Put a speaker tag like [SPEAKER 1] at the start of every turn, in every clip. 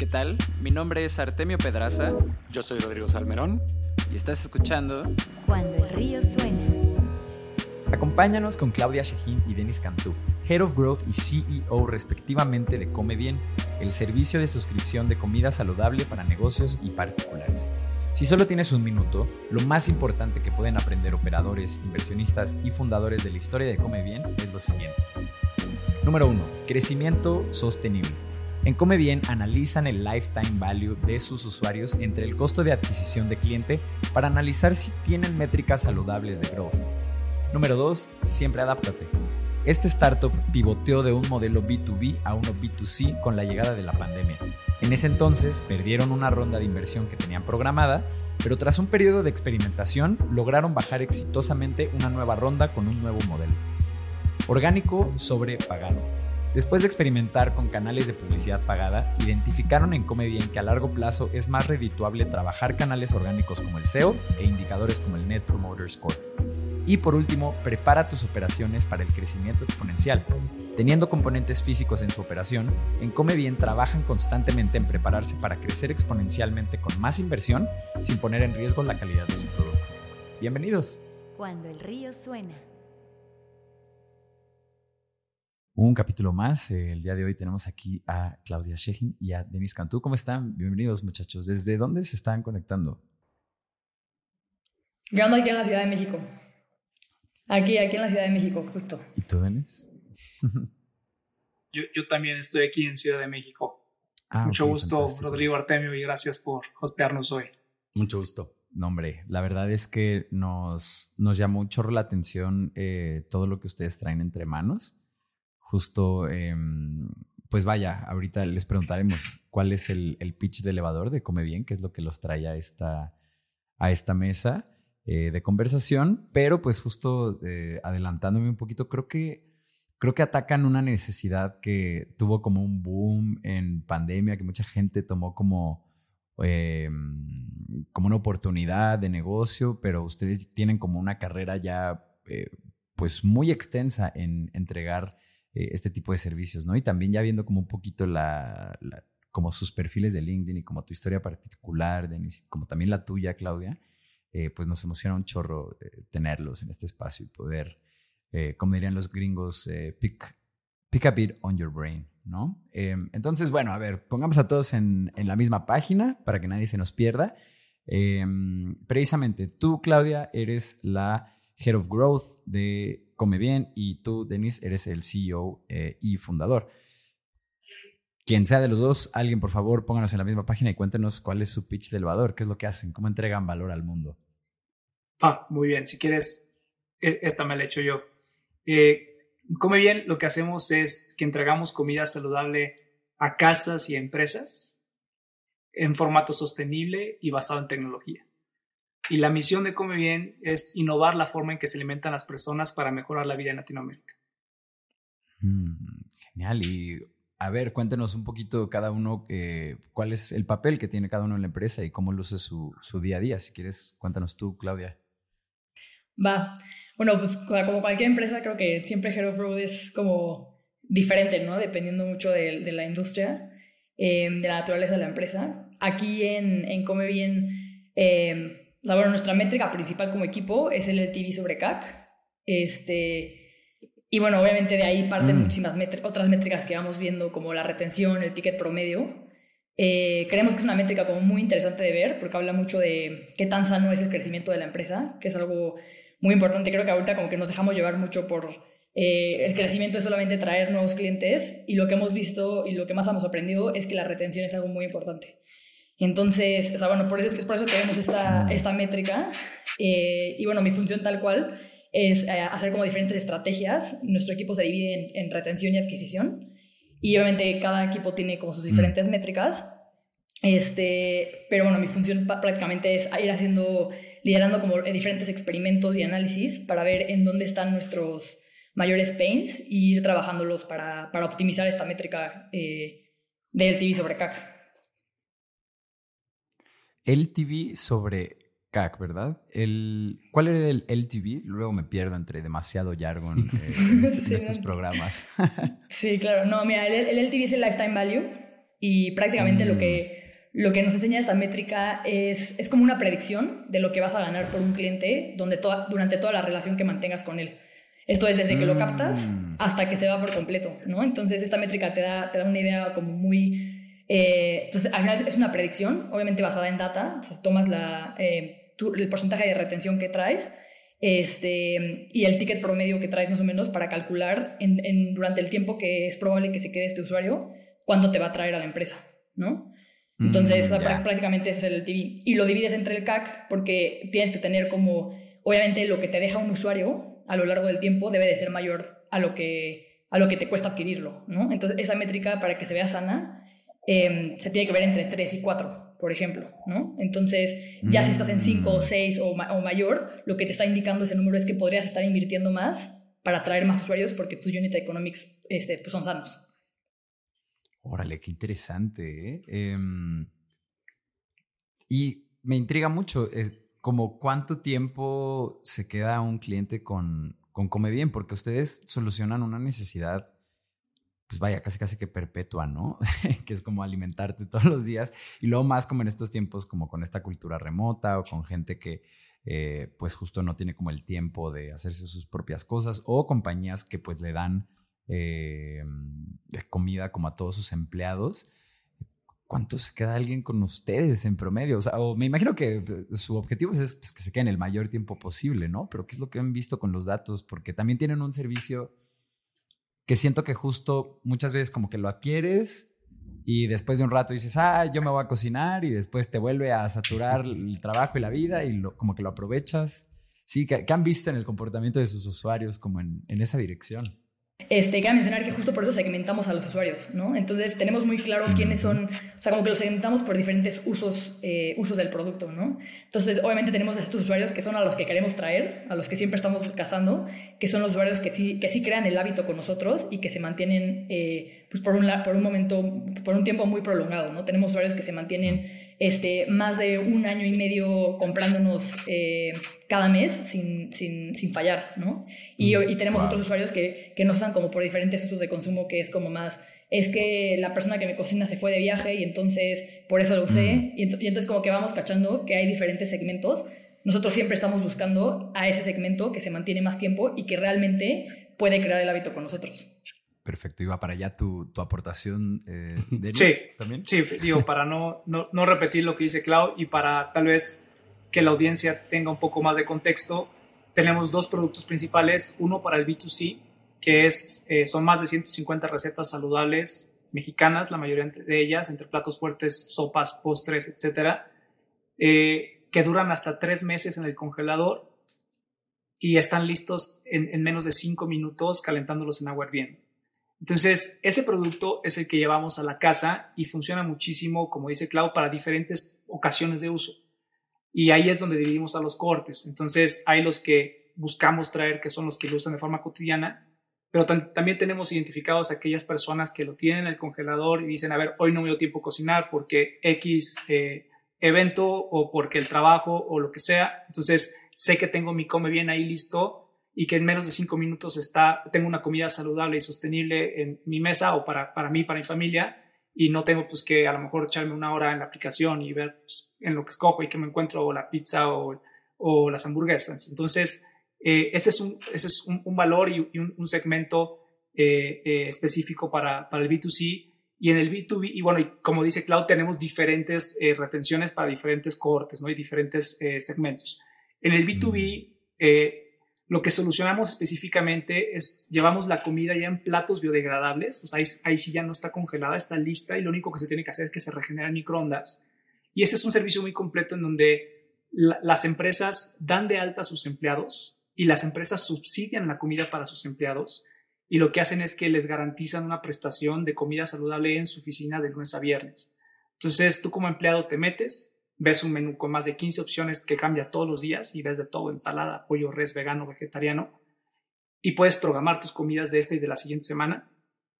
[SPEAKER 1] ¿Qué tal? Mi nombre es Artemio Pedraza.
[SPEAKER 2] Yo soy Rodrigo Salmerón.
[SPEAKER 1] Y estás escuchando
[SPEAKER 3] Cuando el río suena.
[SPEAKER 4] Acompáñanos con Claudia Shehin y Denis Cantú, Head of Growth y CEO respectivamente de Come Bien, el servicio de suscripción de comida saludable para negocios y particulares. Si solo tienes un minuto, lo más importante que pueden aprender operadores, inversionistas y fundadores de la historia de Come Bien es lo siguiente. Número 1. Crecimiento sostenible. En Come Bien analizan el lifetime value de sus usuarios entre el costo de adquisición de cliente para analizar si tienen métricas saludables de growth. Número 2. Siempre adáptate. Este startup pivoteó de un modelo B2B a uno B2C con la llegada de la pandemia. En ese entonces perdieron una ronda de inversión que tenían programada, pero tras un periodo de experimentación lograron bajar exitosamente una nueva ronda con un nuevo modelo. Orgánico sobre pagado. Después de experimentar con canales de publicidad pagada, identificaron en Come Bien que a largo plazo es más redituable trabajar canales orgánicos como el SEO e indicadores como el Net Promoter Score. Y por último, prepara tus operaciones para el crecimiento exponencial. Teniendo componentes físicos en su operación, en Come Bien trabajan constantemente en prepararse para crecer exponencialmente con más inversión sin poner en riesgo la calidad de su producto. Bienvenidos.
[SPEAKER 3] Cuando el río suena.
[SPEAKER 4] Un capítulo más. El día de hoy tenemos aquí a Claudia Shehin y a Denis Cantú. ¿Cómo están? Bienvenidos muchachos. ¿Desde dónde se están conectando?
[SPEAKER 5] Yo ando aquí en la Ciudad de México. Aquí, aquí en la Ciudad de México, justo.
[SPEAKER 4] ¿Y tú, Denis?
[SPEAKER 6] yo, yo, también estoy aquí en Ciudad de México.
[SPEAKER 4] Ah,
[SPEAKER 6] Mucho gusto,
[SPEAKER 4] fantástico.
[SPEAKER 6] Rodrigo Artemio, y gracias por hostearnos hoy.
[SPEAKER 2] Mucho gusto.
[SPEAKER 4] No, hombre, la verdad es que nos, nos llamó un chorro la atención eh, todo lo que ustedes traen entre manos. Justo, eh, pues vaya, ahorita les preguntaremos cuál es el, el, pitch de elevador de Come Bien, qué es lo que los trae a esta, a esta mesa eh, de conversación, pero pues justo eh, adelantándome un poquito, creo que, creo que atacan una necesidad que tuvo como un boom en pandemia, que mucha gente tomó como eh, como una oportunidad de negocio, pero ustedes tienen como una carrera ya eh, pues muy extensa en entregar eh, este tipo de servicios, ¿no? Y también ya viendo como un poquito la, como sus perfiles de LinkedIn y como tu historia particular, como también la tuya, Claudia, eh, pues nos emociona un chorro eh, tenerlos en este espacio y poder, como dirían los gringos, pick, pick a bit on your brain. ¿no? Entonces, bueno, a ver, pongamos a todos en, en, la misma página para que nadie se nos pierda. Precisamente, tú, Claudia, eres la Head of Growth de Come Bien y tú, Denis, eres el CEO eh, y fundador. Quien sea de los dos, alguien, por favor, pónganos en la misma página y cuéntenos cuál es su pitch de elevador, qué es lo que hacen, cómo entregan valor al mundo.
[SPEAKER 6] Ah, muy bien. Si quieres, e, esta me la he hecho yo. Eh, Come bien, lo que hacemos es que entregamos comida saludable a casas y a empresas en formato sostenible y basado en tecnología. Y la misión de Come Bien es innovar la forma en que se alimentan las personas para mejorar la vida en Latinoamérica.
[SPEAKER 4] Mm, genial. Y a ver, cuéntenos un poquito cada uno eh, cuál es el papel que tiene cada uno en la empresa y cómo luce su, su día a día. Si quieres, cuéntanos tú, Claudia.
[SPEAKER 5] Va. Bueno, pues como cualquier empresa, creo que siempre Head of Road es como diferente, ¿no? Dependiendo mucho de, de la industria, eh, de la naturaleza de la empresa. Aquí en, en Come Bien, eh, la, bueno, nuestra métrica principal como equipo es el LTV sobre CAC. Este, y bueno, obviamente de ahí parten mm. muchísimas otras métricas que vamos viendo, como la retención, el ticket promedio. Eh, creemos que es una métrica como muy interesante de ver, porque habla mucho de qué tan sano es el crecimiento de la empresa, que es algo muy importante. Creo que ahorita como que nos dejamos llevar mucho por eh, el crecimiento es solamente traer nuevos clientes y lo que hemos visto y lo que más hemos aprendido es que la retención es algo muy importante. Entonces, o sea, bueno, por eso, es por eso que vemos esta, esta métrica. Eh, y bueno, mi función tal cual es eh, hacer como diferentes estrategias. Nuestro equipo se divide en, en, retención y adquisición. Y obviamente cada equipo tiene como sus diferentes mm. métricas. Este, pero bueno, mi función prácticamente es ir haciendo liderando como diferentes experimentos y análisis para ver en dónde están nuestros mayores pains y ir trabajándolos para, para optimizar esta métrica eh, de LTV sobre CAC.
[SPEAKER 4] LTV sobre CAC, ¿verdad? El, ¿Cuál era el LTV? Luego me pierdo entre demasiado jargon eh, en, este, sí, en, estos programas.
[SPEAKER 5] sí, claro. No, mira, el, el, LTV es el Lifetime Value. Y prácticamente lo, que, lo que nos enseña esta métrica es, es como una predicción de lo que vas a ganar por un cliente donde toda, durante toda la relación que mantengas con él. Esto es desde que lo captas hasta que se va por completo, ¿no? Entonces esta métrica te da, te da una idea como muy... Eh, pues al final es una predicción, obviamente basada en data, tomas la, eh, el porcentaje de retención que traes este, y el ticket promedio que traes más o menos para calcular en, en, durante el tiempo que es probable que se quede este usuario, cuánto te va a traer a la empresa, ¿no? Entonces, mm, prácticamente ese es el TV. Y lo divides entre el CAC porque tienes que tener como, obviamente, lo que te deja un usuario a lo largo del tiempo debe de ser mayor a lo que, a lo que te cuesta adquirirlo, ¿no? Entonces, esa métrica, para que se vea sana, em, se tiene que ver entre 3 y 4, por ejemplo, ¿no? Entonces, ya si estás en 5 o 6 o, mayor, lo que te está indicando ese número es que podrías estar invirtiendo más para atraer más usuarios porque tus unit economics este, pues son sanos.
[SPEAKER 4] Órale, qué interesante. ¿eh? Em, y me intriga mucho. Eh, como cuánto tiempo se queda un cliente con, con Come Bien, porque ustedes solucionan una necesidad, pues vaya, casi casi que perpetua, ¿no? que es como alimentarte todos los días. Y luego más como en estos tiempos, como con esta cultura remota o con gente que eh, pues justo no tiene como el tiempo de hacerse sus propias cosas o compañías que pues le dan eh, comida como a todos sus empleados ¿cuánto se queda alguien con ustedes en promedio? O sea, me imagino que su objetivo es, pues, que se queden el mayor tiempo posible, ¿no? Pero ¿qué es lo que han visto con los datos? Porque también tienen un servicio que siento que justo muchas veces como que lo adquieres y después de un rato dices, ah, yo me voy a cocinar y después te vuelve a saturar el trabajo y la vida y lo, como que lo aprovechas. Sí, ¿qué, han visto en el comportamiento de sus usuarios como en, en esa dirección?
[SPEAKER 5] Este, quiero mencionar que justo por eso segmentamos a los usuarios, ¿no? Entonces tenemos muy claro quiénes son, o sea, como que los segmentamos por diferentes usos, eh, usos del producto, ¿no? Entonces, obviamente tenemos a estos usuarios que son a los que queremos traer, a los que siempre estamos cazando, que son los usuarios que sí, que sí crean el hábito con nosotros y que se mantienen, eh, pues por un, por un momento, por un tiempo muy prolongado, ¿no? Tenemos usuarios que se mantienen este, más de un año y medio comprándonos eh, cada mes sin, sin, sin, fallar, ¿no? Y, y tenemos otros usuarios que, que nos usan como por diferentes usos de consumo, que es como más, es que la persona que me cocina se fue de viaje y entonces por eso lo usé. Y, y entonces como que vamos cachando que hay diferentes segmentos. Nosotros siempre estamos buscando a ese segmento que se mantiene más tiempo y que realmente puede crear el hábito con nosotros.
[SPEAKER 4] Perfecto, iba para allá tu, tu aportación, eh,
[SPEAKER 6] sí, también. Sí, digo, para no, no, no, repetir lo que dice Clau y para tal vez que la audiencia tenga un poco más de contexto, tenemos dos productos principales, uno para el B2C, que es, eh, son más de 150 recetas saludables mexicanas, la mayoría de ellas, entre platos fuertes, sopas, postres, etcétera, eh, que duran hasta tres meses en el congelador y están listos en, en menos de cinco minutos calentándolos en agua hirviendo. Entonces, ese producto es el que llevamos a la casa y funciona muchísimo, como dice Clau, para diferentes ocasiones de uso. Y ahí es donde dividimos a los cortes. Entonces, hay los que buscamos traer, que son los que lo usan de forma cotidiana, pero también tenemos identificados a aquellas personas que lo tienen en el congelador y dicen, a ver, hoy no me dio tiempo cocinar porque X eh, evento o porque el trabajo o lo que sea. Entonces, sé que tengo mi come bien ahí listo y que en menos de cinco minutos está, tengo una comida saludable y sostenible en mi mesa o para, para mí, para mi familia, y no tengo pues que a lo mejor echarme una hora en la aplicación y ver pues, en lo que escojo y que me encuentro o la pizza o, o las hamburguesas. Entonces, eh, ese es un, ese es un, valor y, un, segmento eh, eh, específico para, para, el B2C. Y en el B2B, y bueno, y como dice Cloud, tenemos diferentes retenciones para diferentes cohortes, ¿no? Y diferentes segmentos. En el B2B, lo que solucionamos específicamente es llevamos la comida ya en platos biodegradables, o sea, ahí, sí ya no está congelada, está lista y lo único que se tiene que hacer es que se regenera en microondas. Y ese es un servicio muy completo en donde las empresas dan de alta a sus empleados y las empresas subsidian la comida para sus empleados y lo que hacen es que les garantizan una prestación de comida saludable en su oficina de lunes a viernes. Entonces, tú como empleado te metes, ves un menú con más de 15 opciones que cambia todos los días y ves de todo, ensalada, pollo, res, vegano, vegetariano, y puedes programar tus comidas de esta y de la siguiente semana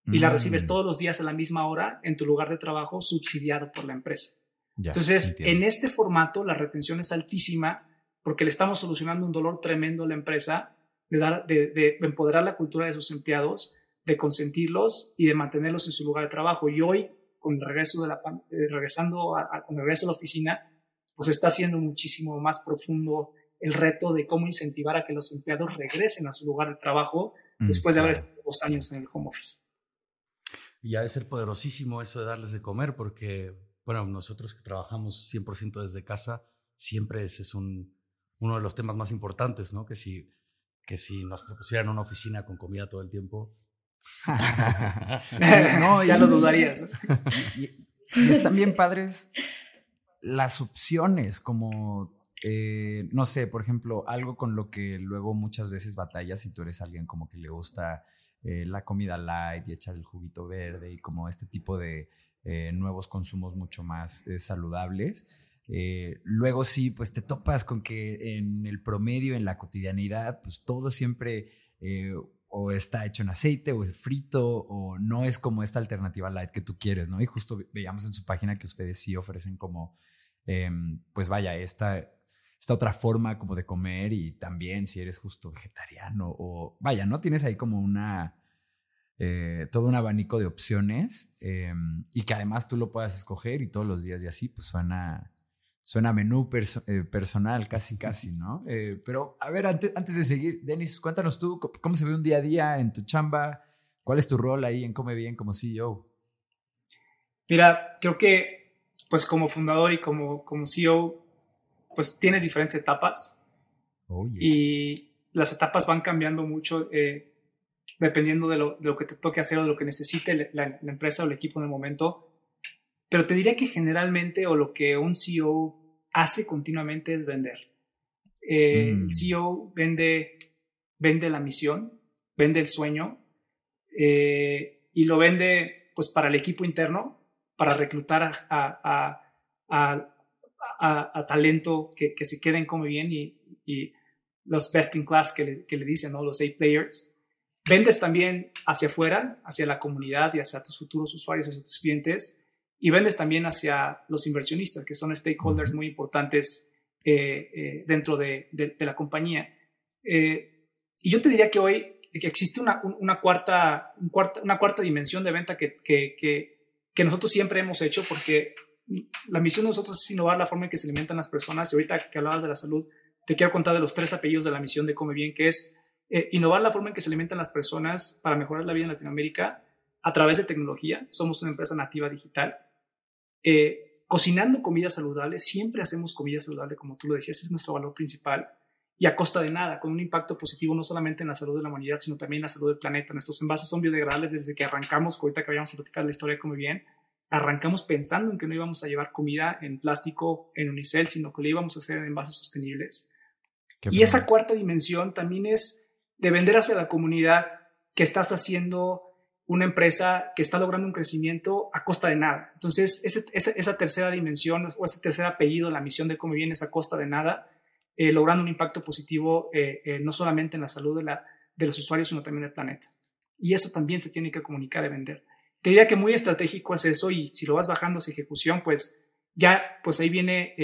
[SPEAKER 6] y la recibes mm. todos los días a la misma hora en tu lugar de trabajo subsidiado por la empresa. Entonces, en este formato la retención es altísima porque le estamos solucionando un dolor tremendo a la empresa de, dar, de, de empoderar la cultura de sus empleados, de consentirlos y de mantenerlos en su lugar de trabajo. Y hoy con el regreso de la, eh, regresando a, con el regreso a la oficina, pues está haciendo muchísimo más profundo el reto de cómo incentivar a que los empleados regresen a su lugar de trabajo mm, después de haber estado dos años en el home office.
[SPEAKER 2] Y ha de ser poderosísimo eso de darles de comer, porque, bueno, nosotros que trabajamos 100% desde casa, siempre ese es un, uno de los temas más importantes, ¿no? Que si, que si nos propusieran una oficina con comida todo el tiempo.
[SPEAKER 6] no, ya lo dudarías.
[SPEAKER 4] y, están bien padres las opciones, como, eh, no sé, por ejemplo, algo con lo que luego muchas veces batallas si tú eres alguien como que le gusta eh, la comida light y echar el juguito verde y como este tipo de eh, nuevos consumos mucho más saludables. Eh, luego sí, pues te topas con que en el promedio, en la cotidianidad, pues todo siempre eh, o está hecho en aceite o es frito o no es como esta alternativa light que tú quieres, ¿no? Y justo veíamos en su página que ustedes sí ofrecen como, em, pues vaya, esta, esta otra forma como de comer y también si eres justo vegetariano o vaya, ¿no? Tienes ahí como una... Eh, todo un abanico de opciones em, y que además tú lo puedas escoger y todos los días y así, pues suena, Suena menú eh, personal, casi, casi, ¿no? Eh, pero, a ver, antes, antes de seguir, Denis, cuéntanos tú, ¿cómo se ve un día a día en tu chamba? ¿Cuál es tu rol ahí en Come Bien como CEO?
[SPEAKER 6] Mira, creo que, pues como fundador y como, como CEO, pues tienes diferentes etapas. Oh, y las etapas van cambiando mucho eh, dependiendo de lo, de lo, que te toque hacer o de lo que necesite la, la empresa o el equipo en el momento. Pero te diría que generalmente o lo que un CEO hace continuamente es vender. Eh, el mm. CEO vende, vende la misión, vende el sueño eh, y lo vende pues para el equipo interno, para reclutar a, a, talento que, que, se queden como bien y, y, los best in class que le, que le dicen, ¿no? los A players. Vendes también hacia afuera, hacia la comunidad y hacia tus futuros usuarios, hacia tus clientes y vendes también hacia los inversionistas, que son stakeholders muy importantes eh, eh, dentro de, la compañía. Eh, y yo te diría que hoy existe una, una, cuarta, una cuarta dimensión de venta que, que, que, nosotros siempre hemos hecho, porque la misión de nosotros es innovar la forma en que se alimentan las personas. Y ahorita que hablabas de la salud, te quiero contar de los tres apellidos de la misión de Come Bien, que es innovar la forma en que se alimentan las personas para mejorar la vida en Latinoamérica a través de tecnología. Somos una empresa nativa digital eh, cocinando comida saludable, siempre hacemos comida saludable, como tú lo decías, es nuestro valor principal y a costa de nada, con un impacto positivo no solamente en la salud de la humanidad, sino también en la salud del planeta. Nuestros envases son biodegradables desde que arrancamos, ahorita que habíamos a platicar la historia como bien, arrancamos pensando en que no íbamos a llevar comida en plástico, en unicel, sino que lo íbamos a hacer en envases sostenibles. y esa cuarta dimensión también es de vender hacia la comunidad que estás haciendo una empresa que está logrando un crecimiento a costa de nada. Entonces, esa, tercera dimensión o ese tercer apellido, la misión de cómo viene es a costa de nada, eh, logrando un impacto positivo eh, eh, no solamente en la salud de, la, de los usuarios, sino también del planeta. Y eso también se tiene que comunicar y vender. Te diría que muy estratégico es eso y si lo vas bajando a ejecución, pues ya, pues ahí viene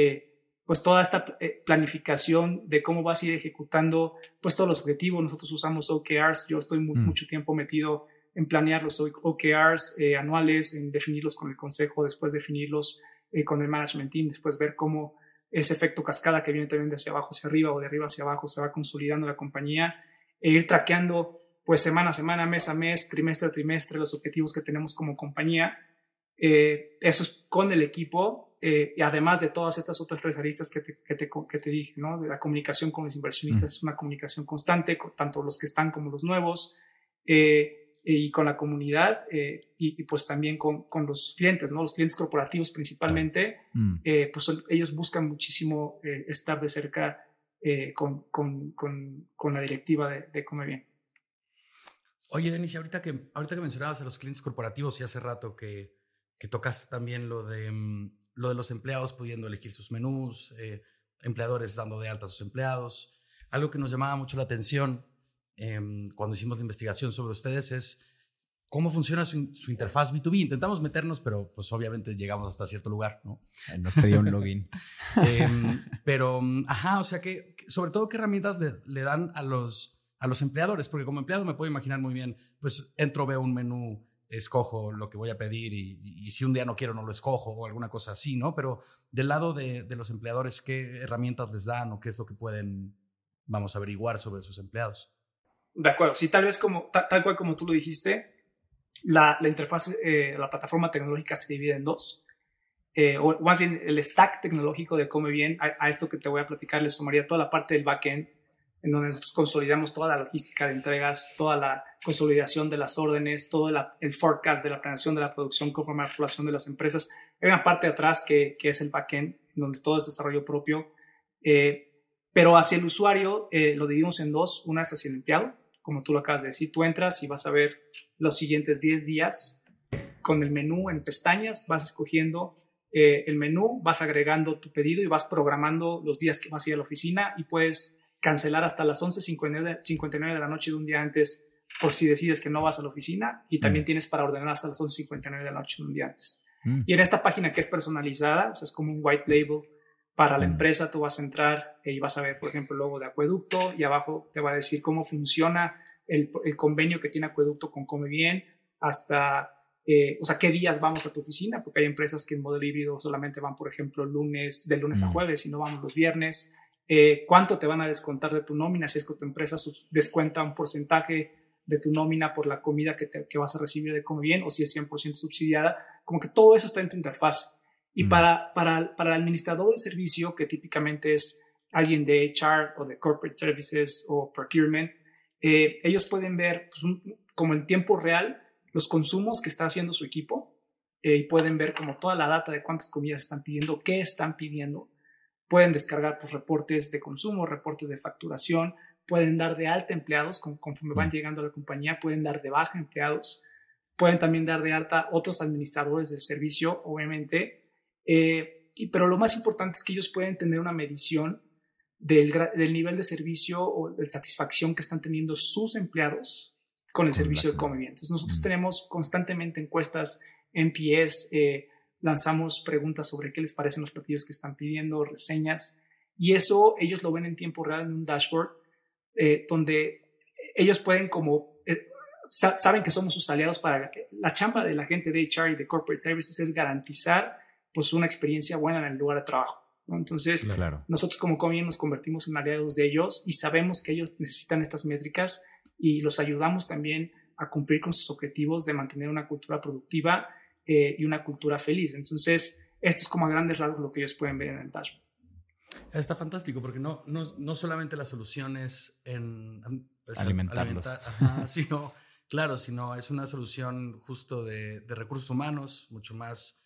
[SPEAKER 6] pues toda esta planificación de cómo vas a ir ejecutando pues todos los objetivos. Nosotros usamos OKRs, yo estoy mm. mucho tiempo metido en planear los OKRs eh, anuales, en definirlos con el consejo, después definirlos eh, con el management team, después ver cómo ese efecto cascada que viene también de hacia abajo hacia arriba o de arriba hacia abajo se va consolidando la compañía e ir traqueando pues semana a semana, mes a mes, trimestre a trimestre los objetivos que tenemos como compañía. Eh, eso es con el equipo y además de todas estas otras tres aristas que te, que te, que te dije, ¿no? De la comunicación con los inversionistas, mm. es una comunicación constante, con tanto los que están como los nuevos. Eh, y con la comunidad eh, y, pues también con, con, los clientes, ¿no? Los clientes corporativos principalmente, mm. eh, pues ellos buscan muchísimo eh, estar de cerca con, con, con, la directiva de, de Come Bien.
[SPEAKER 2] Oye, Denis, ahorita que, ahorita que mencionabas a los clientes corporativos y hace rato que, que tocas también lo de, mm, lo de los empleados pudiendo elegir sus menús, empleadores dando de alta a sus empleados, algo que nos llamaba mucho la atención Em, cuando hicimos la investigación sobre ustedes es cómo funciona su, interfaz B2B. Intentamos meternos, pero pues obviamente llegamos hasta cierto lugar, ¿no?
[SPEAKER 4] Nos pedía un login.
[SPEAKER 2] Em, pero, ajá, o sea que, sobre todo, ¿qué herramientas le, dan a los, a los empleadores? Porque como empleado me puedo imaginar muy bien, pues entro, veo un menú escojo lo que voy a pedir y, y, si un día no quiero no lo escojo o alguna cosa así, ¿no? Pero del lado de, de, los empleadores, ¿qué herramientas les dan o qué es lo que pueden, vamos a averiguar sobre sus empleados?
[SPEAKER 6] De acuerdo, sí, tal vez como, tal, cual como tú lo dijiste, la, la interfaz, eh, la plataforma tecnológica se divide en dos. Eh, o más bien el stack tecnológico de Come Bien, a, a, esto que te voy a platicar le sumaría toda la parte del backend, en donde nosotros consolidamos toda la logística de entregas, toda la consolidación de las órdenes, todo la, el forecast de la planeación de la producción conforme a la población de las empresas. Hay una parte de atrás que, que es el backend, donde todo es desarrollo propio. Eh, pero hacia el usuario eh, lo dividimos en dos. Una es hacia el empleado, como tú lo acabas de decir. Tú entras y vas a ver los siguientes 10 días con el menú en pestañas, vas escogiendo eh, el menú, vas agregando tu pedido y vas programando los días que vas a ir a la oficina y puedes cancelar hasta las 11.59 de la noche de un día antes por si decides que no vas a la oficina y también mm. tienes para ordenar hasta las 11.59 de la noche de un día antes. Mm. Y en esta página que es personalizada, o sea, es como un white label para la mm. empresa, tú vas a entrar y vas a ver, por ejemplo, el logo de Acueducto y abajo te va a decir cómo funciona el, el convenio que tiene Acueducto con Come Bien, hasta, eh, o sea, qué días vamos a tu oficina, porque hay empresas que en modelo híbrido solamente van, por ejemplo, lunes, de lunes a jueves y no vamos los viernes. Eh, cuánto te van a descontar de tu nómina, si es que tu empresa descuenta un porcentaje de tu nómina por la comida que, que vas a recibir de Come Bien o si es 100% subsidiada, como que todo eso está en tu interfaz. Y mm. para, para, para el administrador de servicio, que típicamente es alguien de HR o de Corporate Services o Procurement, eh, ellos pueden ver pues, como en tiempo real los consumos que está haciendo su equipo eh, y pueden ver como toda la data de cuántas comidas están pidiendo, qué están pidiendo. Pueden descargar pues, reportes de consumo, reportes de facturación, pueden dar de alta empleados conforme van mm. llegando a la compañía, pueden dar de baja empleados, pueden también dar de alta otros administradores del servicio, obviamente, eh, y, pero lo más importante es que ellos pueden tener una medición del, del, nivel de servicio o de satisfacción que están teniendo sus empleados con el servicio de Come Entonces, nosotros mm. tenemos constantemente encuestas NPS, eh, lanzamos preguntas sobre qué les parecen los platillos que están pidiendo, reseñas, y eso ellos lo ven en tiempo real en un dashboard eh, donde ellos pueden como, eh, saben que somos sus aliados para la chamba de la gente de HR y de Corporate Services es garantizar pues una experiencia buena en el lugar de trabajo. Entonces, nosotros como Comien nos convertimos en aliados de ellos y sabemos que ellos necesitan estas métricas y los ayudamos también a cumplir con sus objetivos de mantener una cultura productiva eh, y una cultura feliz. Entonces, esto es como a grandes rasgos lo que ellos pueden ver en el dashboard.
[SPEAKER 2] Está fantástico porque no, no, no solamente la solución es en
[SPEAKER 4] pues, alimentarlos,
[SPEAKER 2] sino, claro, sino es una solución justo de, de recursos humanos, mucho más,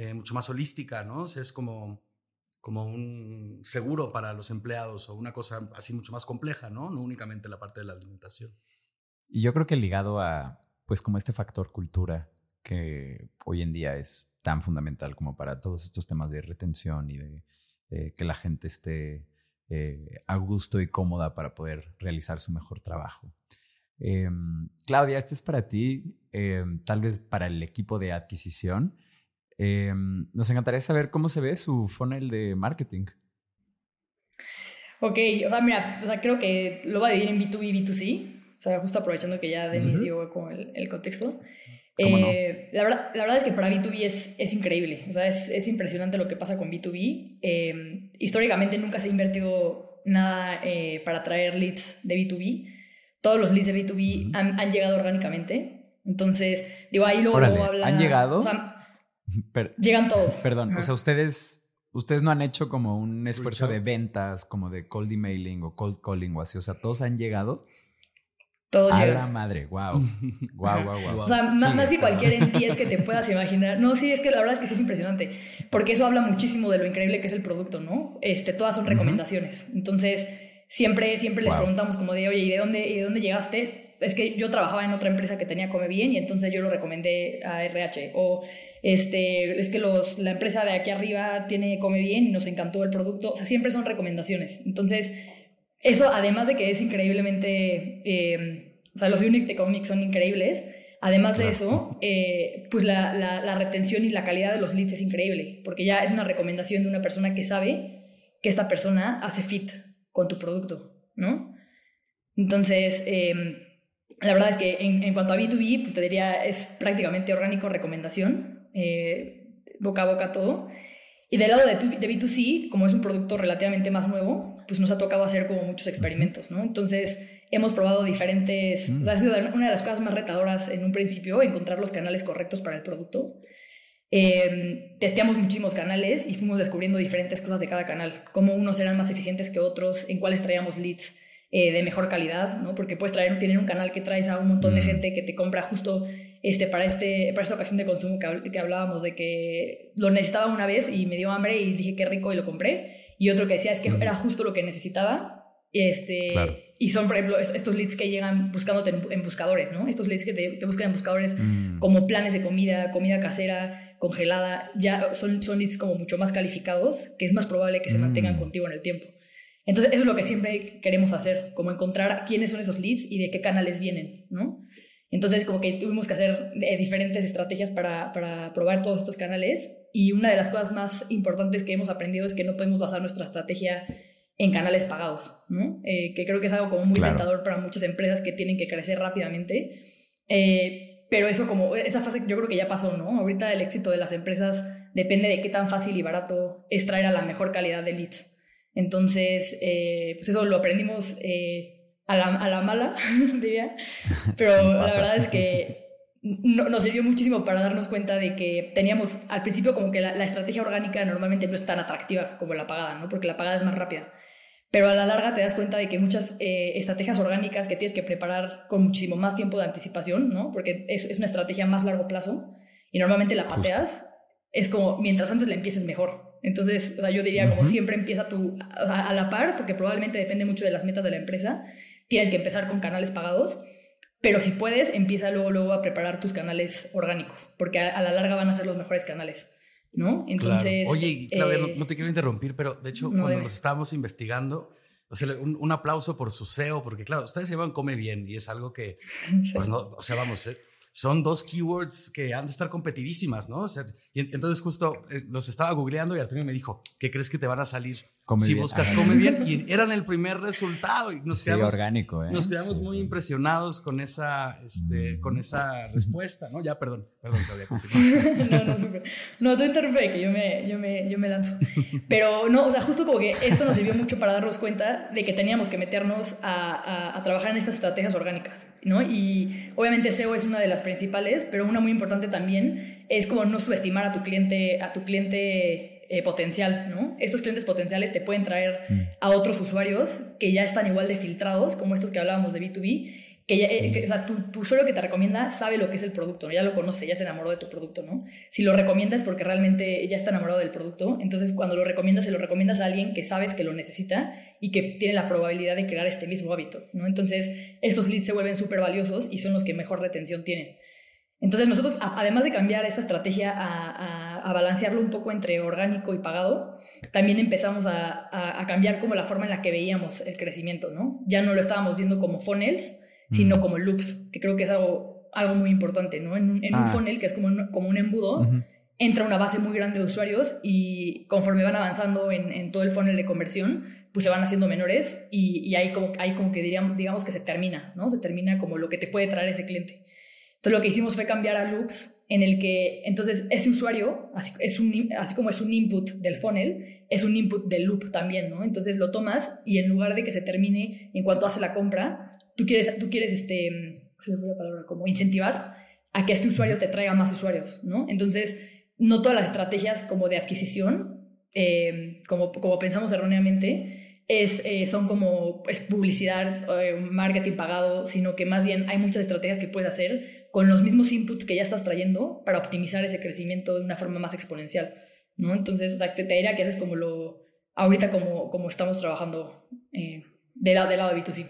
[SPEAKER 2] eh, mucho más holística, ¿no? O es como, como un seguro para los empleados o una cosa así mucho más compleja, ¿no? No únicamente la parte de la alimentación.
[SPEAKER 4] Y yo creo que ligado a, pues como este factor cultura que hoy en día es tan fundamental como para todos estos temas de retención y de eh, que la gente esté eh, a gusto y cómoda para poder realizar su mejor trabajo. Em, Claudia, este es para ti, em, tal vez para el equipo de adquisición. Em, nos encantaría saber cómo se ve su funnel de marketing.
[SPEAKER 5] Ok, o sea, mira, o sea, creo que lo va a dividir en B2B y B2C. O sea, justo aprovechando que ya Denis dio como el, el contexto. Eh, la, verdad, la verdad es que para B2B es, es increíble, o sea, es, es, impresionante lo que pasa con B2B. Eh, históricamente nunca se ha invertido nada eh, para traer leads de B2B. Todos los leads de B2B han, han llegado orgánicamente. Entonces, digo, ahí luego, habla...
[SPEAKER 4] ¿Han llegado?
[SPEAKER 5] O sea, llegan todos.
[SPEAKER 4] Perdón, o sea, ustedes, ustedes no han hecho como un esfuerzo de ventas, como de cold emailing o cold calling o así, o sea, todos han llegado.
[SPEAKER 5] Todo
[SPEAKER 4] a
[SPEAKER 5] llega.
[SPEAKER 4] la madre, wow. Wow, wow, wow.
[SPEAKER 5] O sea, más, que cualquier NPS que te puedas imaginar. No, sí, es que la verdad es que sí es impresionante. Porque eso habla muchísimo de lo increíble que es el producto, ¿no? Este, todas son recomendaciones. Entonces, siempre, siempre les preguntamos como de, oye, ¿y de dónde, ¿y de dónde llegaste? Es que yo trabajaba en otra empresa que tenía Come Bien y entonces yo lo recomendé a RH. O este, es que los, la empresa de aquí arriba tiene Come Bien y nos encantó el producto. O sea, siempre son recomendaciones. Entonces, eso, además de que es increíblemente, eh, o sea, los unit economics son increíbles, además de eso, eh, pues la, la, retención y la calidad de los leads es increíble, porque ya es una recomendación de una persona que sabe que esta persona hace fit con tu producto, ¿no? Entonces, eh, la verdad es que en, en, cuanto a B2B, pues te diría, es prácticamente orgánico recomendación, eh, boca a boca todo. Y del lado de, de, B2C, como es un producto relativamente más nuevo, pues nos ha tocado hacer como muchos experimentos, ¿no? Entonces, hemos probado diferentes, o sea, ha sido una de las cosas más retadoras en un principio, encontrar los canales correctos para el producto. Eh, testeamos muchísimos canales y fuimos descubriendo diferentes cosas de cada canal, cómo unos eran más eficientes que otros, en cuáles traíamos leads eh, de mejor calidad, ¿no? Porque puedes traer, tener un canal que traes a un montón de gente que te compra justo este, para, este, para esta ocasión de consumo que, que hablábamos, de que lo necesitaba una vez y me dio hambre y dije qué rico y lo compré, y otro que decía es que era justo lo que necesitaba. Este, Y son, por ejemplo, estos leads que llegan buscándote en, buscadores, ¿no? Estos leads que te, te buscan en buscadores mm. como planes de comida, comida casera, congelada, ya son, son leads como mucho más calificados, que es más probable que se mantengan mm. contigo en el tiempo. Entonces, eso es lo que siempre queremos hacer, como encontrar quiénes son esos leads y de qué canales vienen, ¿no? Entonces, como que tuvimos que hacer eh, diferentes estrategias para, para, probar todos estos canales. Y una de las cosas más importantes que hemos aprendido es que no podemos basar nuestra estrategia en canales pagados, ¿no? Eh, que creo que es algo como muy tentador para muchas empresas que tienen que crecer rápidamente. Eh, pero eso como, esa fase yo creo que ya pasó, ¿no? Ahorita el éxito de las empresas depende de qué tan fácil y barato es traer a la mejor calidad de leads. Entonces, eh, pues eso lo aprendimos eh, a, la, a, la, mala, diría. Pero la verdad es que nos sirvió muchísimo para darnos cuenta de que teníamos al principio como que la, la, estrategia orgánica normalmente no es tan atractiva como la pagada, ¿no? Porque la pagada es más rápida. Pero a la larga te das cuenta de que muchas eh, estrategias orgánicas que tienes que preparar con muchísimo más tiempo de anticipación, ¿no? Porque es, es una estrategia más largo plazo y normalmente la pateas, es como mientras antes la empieces mejor. Entonces, o sea, yo diría como siempre empieza tu, o sea, a la par, porque probablemente depende mucho de las metas de la empresa, tienes que empezar con canales pagados, pero si puedes, empieza luego, luego a preparar tus canales orgánicos, porque a la larga van a ser los mejores canales. ¿no?
[SPEAKER 2] Entonces. Oye, Claudia, eh, no, te quiero interrumpir, pero de hecho, cuando nos estábamos investigando, o sea, un, aplauso por su SEO, porque claro, ustedes se van come bien y es algo que, pues no, o sea, vamos, eh, son dos keywords que han de estar competidísimas, ¿no? O sea, y entonces justo eh, los estaba googleando y Artemio me dijo, ¿qué crees que te van a salir? Si buscas come bien y eran el primer resultado y nos quedamos
[SPEAKER 4] orgánico, ¿eh?
[SPEAKER 2] nos quedamos muy impresionados con esa este, con esa respuesta no ya perdón perdón Claudia
[SPEAKER 5] no no super. no tú interrumpe que yo me yo me yo me lanzo. Pero no o sea justo como que esto nos sirvió mucho para darnos cuenta de que teníamos que meternos a, a, trabajar en estas estrategias orgánicas no y obviamente SEO es una de las principales pero una muy importante también es como no subestimar a tu cliente a tu cliente eh, potencial, ¿no? Estos clientes potenciales te pueden traer mm. a otros usuarios que ya están igual de filtrados, como estos que hablábamos de B2B, que, ya, eh, o sea, tu, usuario que te recomienda sabe lo que es el producto, ya lo conoce, ya se enamoró de tu producto, ¿no? Si lo recomiendas porque realmente ya está enamorado del producto, entonces cuando lo recomiendas, se lo recomiendas a alguien que sabes que lo necesita y que tiene la probabilidad de crear este mismo hábito, ¿no? Entonces, estos leads se vuelven súper valiosos y son los que mejor retención tienen. Entonces nosotros, además de cambiar esta estrategia a, balancearlo un poco entre orgánico y pagado, también empezamos a, cambiar como la forma en la que veíamos el crecimiento, ¿no? Ya no lo estábamos viendo como funnels, sino como loops, que creo que es algo, algo muy importante, ¿no? En, un ah. funnel, que es como un, como un embudo, entra una base muy grande de usuarios y conforme van avanzando en, todo el funnel de conversión, pues se van haciendo menores y, y ahí, como, ahí como que diríamos, digamos que se termina, ¿no? Se termina como lo que te puede traer ese cliente. Entonces lo que hicimos fue cambiar a loops en el que entonces ese usuario, así, es un, así como es un input del funnel, es un input del loop también, ¿no? Entonces lo tomas y en lugar de que se termine en cuanto hace la compra, tú quieres, tú quieres este, se me la palabra, como incentivar a que este usuario te traiga más usuarios, ¿no? Entonces, no todas las estrategias como de adquisición, eh, como, como pensamos erróneamente, es, eh, son como es publicidad, eh, marketing pagado, sino que más bien hay muchas estrategias que puedes hacer con los mismos inputs que ya estás trayendo para optimizar ese crecimiento de una forma más exponencial, ¿no? Entonces, o sea, te, diría que ese es como lo, ahorita como, como estamos trabajando eh, de, lado, de lado de B2C.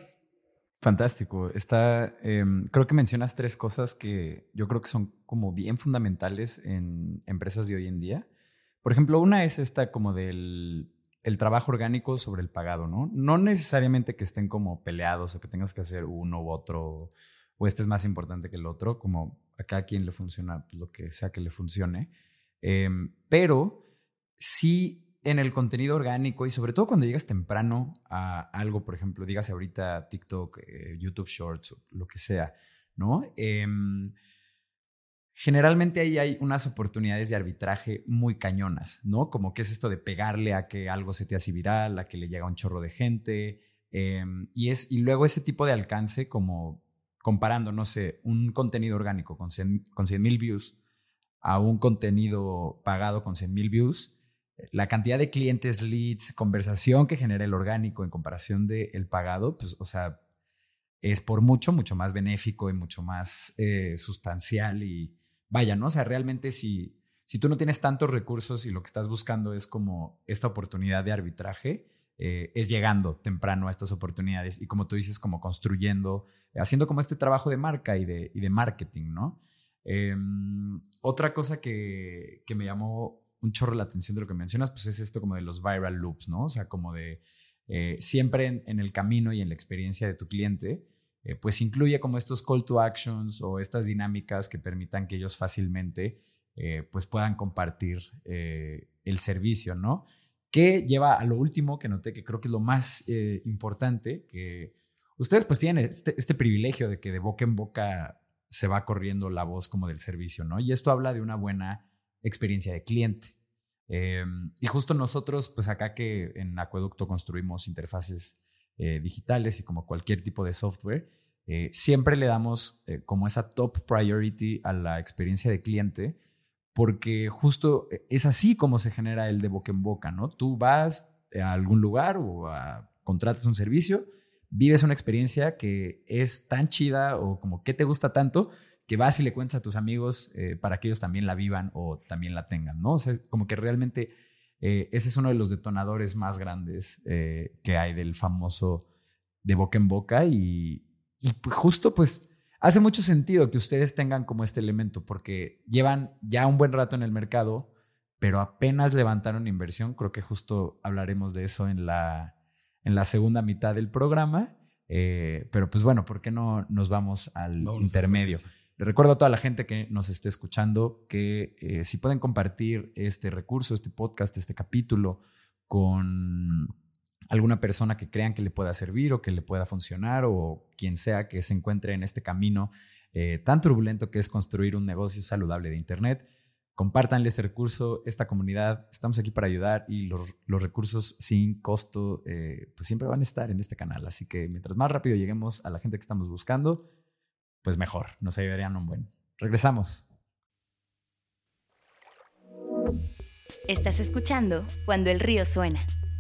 [SPEAKER 4] Fantástico. Está, em, creo que mencionas tres cosas que yo creo que son como bien fundamentales en empresas de hoy en día. Por ejemplo, una es esta como del el trabajo orgánico sobre el pagado, ¿no? No necesariamente que estén como peleados o que tengas que hacer uno u otro o este es más importante que el otro, como a cada quien le funciona lo que sea que le funcione. Em, pero sí en el contenido orgánico y sobre todo cuando llegas temprano a algo, por ejemplo, dígase ahorita TikTok, eh, YouTube Shorts, lo que sea, ¿no? Em, generalmente ahí hay unas oportunidades de arbitraje muy cañonas, ¿no? Como que es esto de pegarle a que algo se te hace viral, a que le llega un chorro de gente. Em, y, es, y luego ese tipo de alcance, como comparando, no sé, un contenido orgánico con 100 mil views a un contenido pagado con 100 mil views, la cantidad de clientes, leads, conversación que genera el orgánico en comparación del el pagado, pues, o sea, es por mucho, mucho más benéfico y mucho más eh, sustancial y vaya, ¿no? O sea, realmente si, si tú no tienes tantos recursos y lo que estás buscando es como esta oportunidad de arbitraje, eh, es llegando temprano a estas oportunidades y como tú dices, como construyendo, haciendo como este trabajo de marca y de, y de marketing, ¿no? Em, otra cosa que, que, me llamó un chorro la atención de lo que mencionas, pues es esto como de los viral loops, ¿no? O sea, como de eh, siempre en, el camino y en la experiencia de tu cliente, eh, pues incluye como estos call to actions o estas dinámicas que permitan que ellos fácilmente pues puedan compartir el servicio, ¿no? Que lleva a lo último que noté, que creo que es lo más importante, que ustedes pues tienen este, este privilegio de que de boca en boca se va corriendo la voz como del servicio, ¿no? Y esto habla de una buena experiencia de cliente. Em, y justo nosotros, pues acá que en Acueducto construimos interfaces eh, digitales y como cualquier tipo de software, eh, siempre le damos eh, como esa top priority a la experiencia de cliente, porque justo es así como se genera el de boca en boca, ¿no? Tú vas a algún lugar o contratas un servicio, vives una experiencia que es tan chida o como que te gusta tanto que vas y le cuentas a tus amigos eh, para que ellos también la vivan o también la tengan, ¿no? O sea, como que realmente eh, ese es uno de los detonadores más grandes eh, que hay del famoso de boca en boca y, y justo pues hace mucho sentido que ustedes tengan como este elemento porque llevan ya un buen rato en el mercado, pero apenas levantaron inversión, creo que justo hablaremos de eso en la, en la segunda mitad del programa. pero pues bueno, ¿por qué no nos vamos al intermedio? Le recuerdo a toda la gente que nos esté escuchando que eh, si pueden compartir este recurso, este podcast, este capítulo con alguna persona que crean que le pueda servir o que le pueda funcionar o quien sea que se encuentre en este camino eh, tan turbulento que es construir un negocio saludable de Internet. Compártanle este recurso, esta comunidad. Estamos aquí para ayudar y los, recursos sin costo eh, pues siempre van a estar en este canal. Así que mientras más rápido lleguemos a la gente que estamos buscando, pues mejor, nos ayudarían un buen. Regresamos.
[SPEAKER 3] Estás escuchando Cuando el río suena,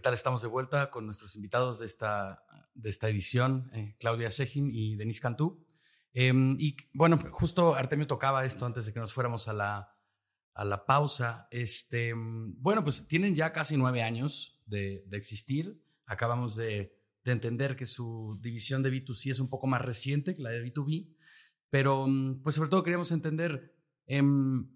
[SPEAKER 2] ¿Qué tal? Estamos de vuelta con nuestros invitados de esta, de esta edición, eh, Claudia Shejin y Denise Cantú. Em, y bueno, justo Artemio tocaba esto antes de que nos fuéramos a la, a la pausa. Este, bueno, pues tienen ya casi nueve años de, de existir. Acabamos de, entender que su división de B2C es un poco más reciente que la de B2B, pero mm, pues sobre todo queríamos entender, em,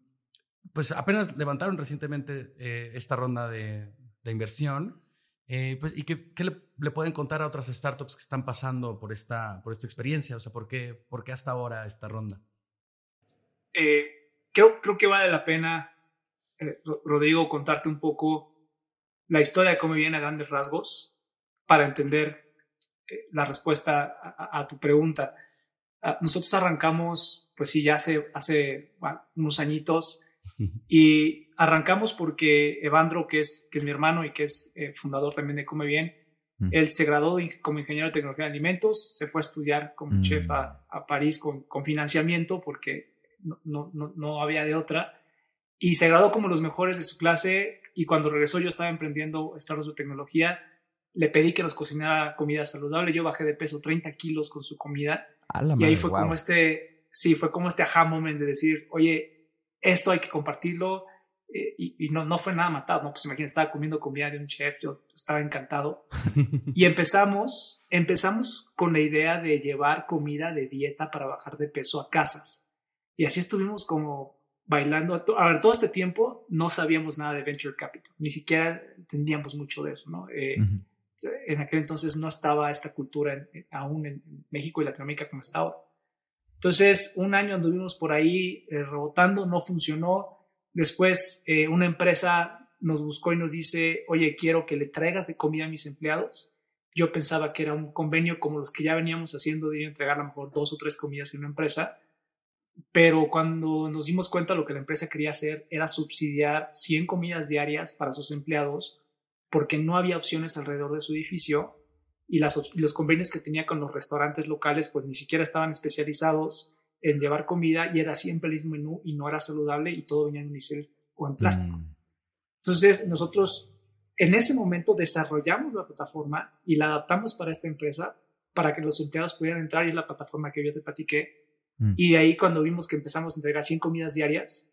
[SPEAKER 2] pues apenas levantaron recientemente eh, esta ronda de, inversión, eh, pues, ¿y qué, le, pueden contar a otras startups que están pasando por esta, por esta experiencia? O sea, ¿por qué, por qué hasta ahora esta ronda?
[SPEAKER 6] Eh, creo, creo que vale la pena, Rodrigo, contarte un poco la historia de cómo viene a grandes rasgos para entender eh, la respuesta a, tu pregunta. Ah, nosotros arrancamos, pues sí, ya hace, hace unos añitos y arrancamos porque Evandro, que es, que es mi hermano y que es eh, fundador también de Come Bien, él se graduó como ingeniero de tecnología de alimentos, se fue a estudiar como chef a, a, París con, con, financiamiento porque no, no, no, había de otra y se graduó como los mejores de su clase y cuando regresó yo estaba emprendiendo startups de tecnología le pedí que nos cocinara comida saludable. Yo bajé de peso 30 kilos con su comida. y ahí fue como este, sí, fue como este aha moment de decir, oye, esto hay que compartirlo. Eh, y, no, no fue nada matado, ¿no? Pues imagínate, estaba comiendo comida de un chef, yo estaba encantado. y empezamos, empezamos con la idea de llevar comida de dieta para bajar de peso a casas. Y así estuvimos como bailando. A ver, todo este tiempo no sabíamos nada de Venture Capital, ni siquiera entendíamos mucho de eso, ¿no? Eh, en aquel entonces no estaba esta cultura aún en México y Latinoamérica como está ahora. Entonces, un año anduvimos por ahí eh, rebotando, no funcionó. Después, eh, una empresa nos buscó y nos dice, oye, quiero que le traigas de comida a mis empleados. Yo pensaba que era un convenio como los que ya veníamos haciendo de entregar a dos o tres comidas en una empresa. Pero cuando nos dimos cuenta lo que la empresa quería hacer era subsidiar 100 comidas diarias para sus empleados porque no había opciones alrededor de su edificio y los convenios que tenía con los restaurantes locales pues ni siquiera estaban especializados en llevar comida y era siempre el mismo menú y no era saludable y todo venía en unicel o en plástico. Mm. Entonces nosotros en ese momento desarrollamos la plataforma y la adaptamos para esta empresa para que los empleados pudieran entrar y es la plataforma que yo te platiqué. Mm. Y de ahí cuando vimos que empezamos a entregar 100 comidas diarias,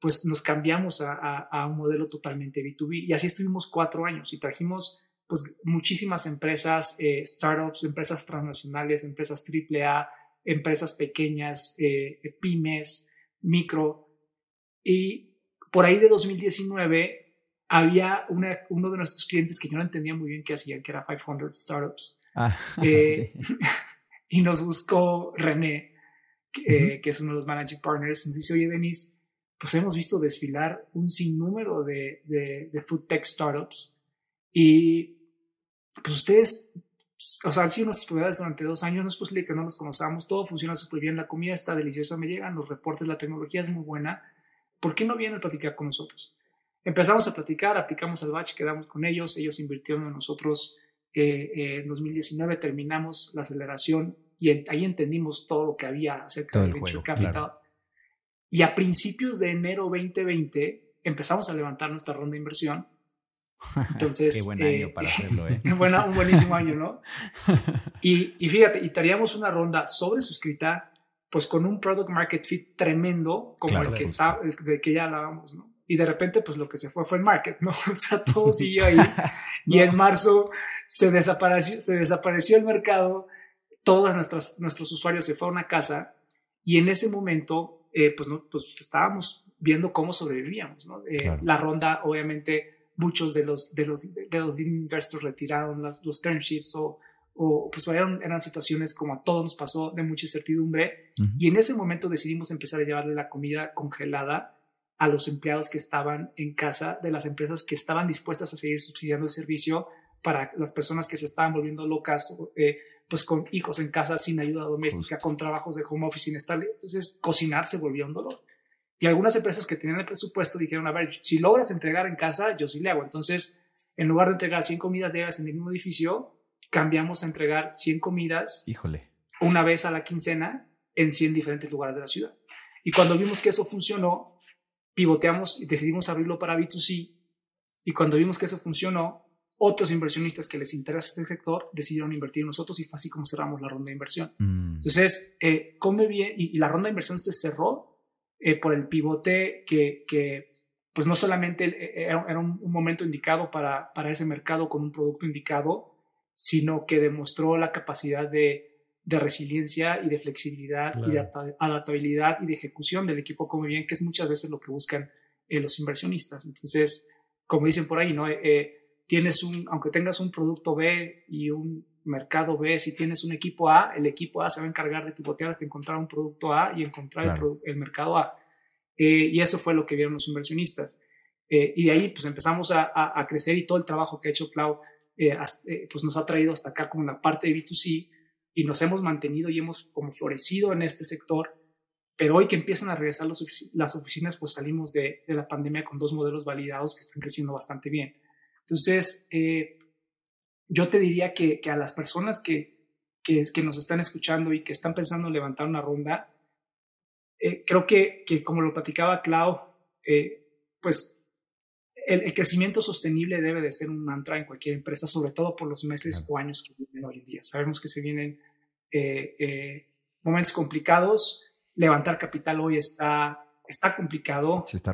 [SPEAKER 6] pues nos cambiamos a, un modelo totalmente B2B. Y así estuvimos cuatro años y trajimos pues muchísimas empresas, eh, startups, empresas transnacionales, empresas AAA, empresas pequeñas, eh, pymes, micro. Y por ahí de 2019 había uno de nuestros clientes que yo no entendía muy bien qué hacían, que era 500 Startups. Ah, eh, y nos buscó René, que, que, es uno de los managing partners, y nos dice, oye, Denis, pues hemos visto desfilar un sinnúmero de, de, food tech startups y pues ustedes, o sea, han sido nuestros proveedores durante dos años, no es posible que no los conozcamos, todo funciona súper bien, la comida está deliciosa, me llegan los reportes, la tecnología es muy buena, ¿por qué no vienen a platicar con nosotros? Empezamos a platicar, aplicamos al batch, quedamos con ellos, ellos invirtieron en nosotros eh, eh, en 2019, terminamos la aceleración y ahí entendimos todo lo que había acerca del venture capital. Y a principios de enero 2020 empezamos a levantar nuestra ronda de inversión. Entonces,
[SPEAKER 4] Qué buen año eh, para hacerlo, ¿eh?
[SPEAKER 6] buena, un buenísimo año, ¿no? Y, y fíjate, y teníamos una ronda sobre suscrita, pues con un product market fit tremendo, como el que está, el de que ya hablábamos, ¿no? Y de repente, pues lo que se fue fue el market, ¿no? O sea, todo siguió ahí. Y en marzo se desapareció, se desapareció el mercado, todos nuestros, nuestros usuarios se fueron a casa y en ese momento eh, pues, no, pues estábamos viendo cómo sobrevivíamos. ¿no? Eh, la ronda, obviamente, muchos de los, de los, de los investors retiraron las, los term sheets o, o pues eran, eran, situaciones como a todos nos pasó de mucha incertidumbre. Y en ese momento decidimos empezar a llevarle la comida congelada a los empleados que estaban en casa de las empresas que estaban dispuestas a seguir subsidiando el servicio para las personas que se estaban volviendo locas. Eh, pues con hijos en casa sin ayuda doméstica, con trabajos de home office inestable. Entonces, cocinar se volvió un dolor. Y algunas empresas que tenían el presupuesto dijeron, a ver, si logras entregar en casa, yo sí le hago. Entonces, en lugar de entregar 100 comidas diarias en el mismo edificio, cambiamos a entregar 100 comidas
[SPEAKER 4] Híjole.
[SPEAKER 6] una vez a la quincena en 100 diferentes lugares de la ciudad. Y cuando vimos que eso funcionó, pivoteamos y decidimos abrirlo para B2C. Y cuando vimos que eso funcionó, otros inversionistas que les interesa este sector decidieron invertir en nosotros y fue así como cerramos la ronda de inversión. Mm. Entonces, eh, come bien y, la ronda de inversión se cerró eh, por el pivote que, que, pues no solamente eh, era, un, momento indicado para, para ese mercado con un producto indicado, sino que demostró la capacidad de, de resiliencia y de flexibilidad y de adaptabilidad y de ejecución del equipo Come Bien, que es muchas veces lo que buscan los inversionistas. Entonces, como dicen por ahí, ¿no? Eh, tienes un, aunque tengas un producto B y un mercado B, si tienes un equipo A, el equipo A se va a encargar de pivotear hasta encontrar un producto A y encontrar el, mercado A. Eh, y eso fue lo que vieron los inversionistas. Eh, y de ahí pues empezamos a, a, crecer y todo el trabajo que ha hecho Cloud eh, pues nos ha traído hasta acá como la parte de B2C y nos hemos mantenido y hemos como florecido en este sector. Pero hoy que empiezan a regresar las oficinas, pues salimos de, de la pandemia con dos modelos validados que están creciendo bastante bien. Entonces, eh, yo te diría que, a las personas que, que, nos están escuchando y que están pensando en levantar una ronda, eh, creo que, que, como lo platicaba Clau, eh, pues el, crecimiento sostenible debe de ser un mantra en cualquier empresa, sobre todo por los meses o años que vienen hoy en día. Sabemos que se vienen momentos complicados, levantar capital hoy está, está complicado.
[SPEAKER 4] está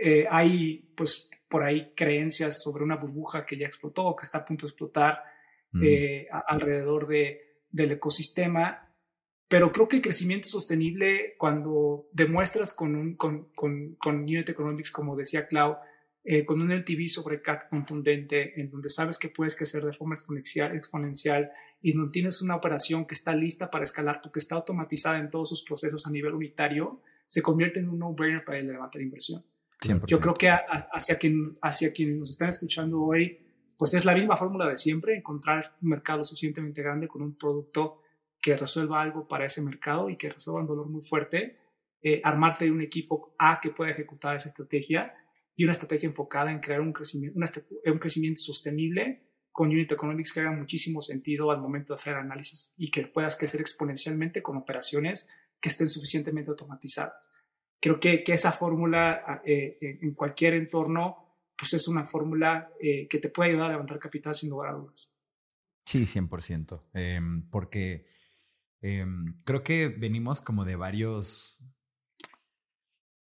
[SPEAKER 6] eh, hay pues por ahí creencias sobre una burbuja que ya explotó o que está a punto de explotar mm. eh, alrededor de, del ecosistema. Pero creo que el crecimiento sostenible, cuando demuestras con, un, con, con, con Unit Economics, como decía Clau, eh, con un LTV sobre CAC contundente, en donde sabes que puedes crecer de forma exponencial, exponencial y donde tienes una operación que está lista para escalar porque está automatizada en todos sus procesos a nivel unitario, se convierte en un no-brainer para el levantar inversión. Yo creo que hacia quien, hacia quien nos están escuchando hoy, pues es la misma fórmula de siempre, encontrar un mercado suficientemente grande con un producto que resuelva algo para ese mercado y que resuelva un dolor muy fuerte, eh, armarte de un equipo A que pueda ejecutar esa estrategia y una estrategia enfocada en crear un crecimiento, un crecimiento sostenible con Unit Economics que haga muchísimo sentido al momento de hacer análisis y que puedas crecer exponencialmente con operaciones que estén suficientemente automatizadas. Creo que, que esa fórmula ah, eh, eh, en cualquier entorno pues es una fórmula eh, que te puede ayudar a levantar capital sin lugar a dudas.
[SPEAKER 4] Sí, 100%. Em, porque em, creo que venimos como de varios,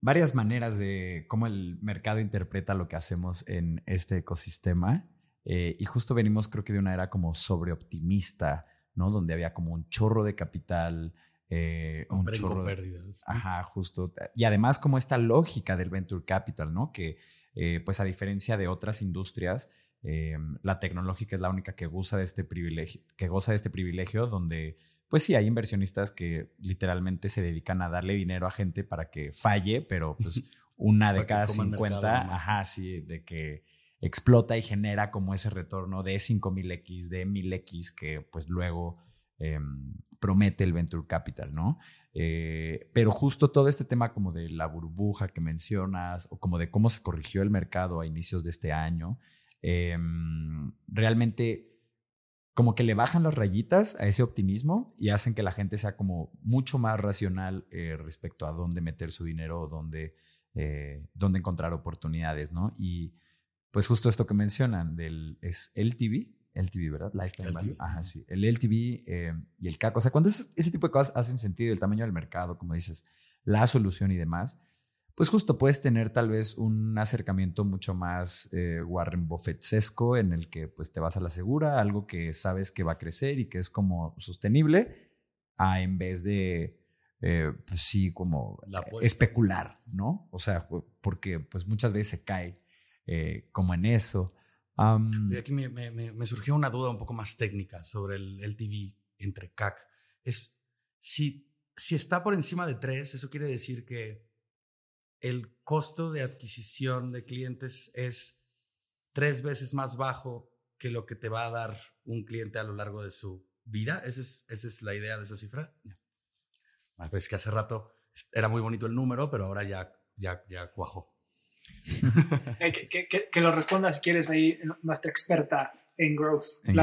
[SPEAKER 4] varias maneras de cómo el mercado interpreta lo que hacemos en este ecosistema. y justo venimos creo que de una era como sobreoptimista, ¿no? Donde había como un chorro de capital,
[SPEAKER 2] eh, un chorro, pérdidas.
[SPEAKER 4] Ajá, justo. Y además como esta lógica del venture capital, ¿no? Que eh, pues a diferencia de otras industrias, eh, la tecnológica es la única que goza de este privilegio, que goza de este privilegio donde pues sí hay inversionistas que literalmente se dedican a darle dinero a gente para que falle, pero pues una de cada 50, ajá, sí, de que explota y genera como ese retorno de 5000X, de 1000X que pues luego Em, promete el venture capital, ¿no? Eh, pero justo todo este tema como de la burbuja que mencionas o como de cómo se corrigió el mercado a inicios de este año, em, realmente como que le bajan las rayitas a ese optimismo y hacen que la gente sea como mucho más racional eh, respecto a dónde meter su dinero o dónde, eh, dónde encontrar oportunidades, ¿no? Y pues justo esto que mencionan del es LTV, LTV, ¿verdad? Lifetime Value. Ajá, sí. El LTV eh, y el CAC. O sea, cuando ese, tipo de cosas hacen sentido, el tamaño del mercado, como dices, la solución y demás, pues justo puedes tener tal vez un acercamiento mucho más eh, Warren Buffett-sesco en el que pues te vas a la segura, algo que sabes que va a crecer y que es como sostenible, a en vez de, eh, pues sí, como especular, ¿no? O sea, porque pues muchas veces se cae como en eso
[SPEAKER 2] y aquí me, surgió una duda un poco más técnica sobre el LTV entre CAC. Es, si, si está por encima de 3, eso quiere decir que el costo de adquisición de clientes es tres veces más bajo que lo que te va a dar un cliente a lo largo de su vida. ¿Esa es, esa es la idea de esa cifra? A veces que hace rato era muy bonito el número, pero ahora ya, ya cuajó.
[SPEAKER 6] Eh, que, lo responda si quieres ahí nuestra experta en growth. En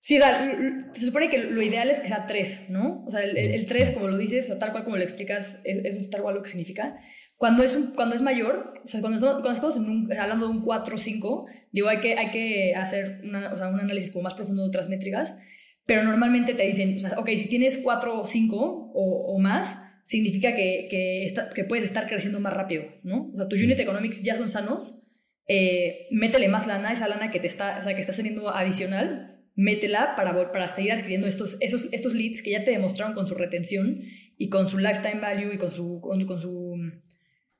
[SPEAKER 5] Sí, o sea, se supone que lo ideal es que sea 3, ¿no? O sea, el, 3, como lo dices, o tal cual como lo explicas, eso es tal cual lo que significa. Cuando es, cuando es mayor, o sea, cuando, cuando estamos hablando de un 4 o 5, digo, hay que, hay que hacer una, o sea, un análisis como más profundo de otras métricas, pero normalmente te dicen, o sea, ok, si tienes 4 o 5 o, o más, significa que, que, que, puedes estar creciendo más rápido, ¿no? O sea, tus unit economics ya son sanos, eh, métele más lana, esa lana que te está, o sea, que estás teniendo adicional, métela para, para seguir adquiriendo estos, esos, estos leads que ya te demostraron con su retención y con su lifetime value y con su, con, su o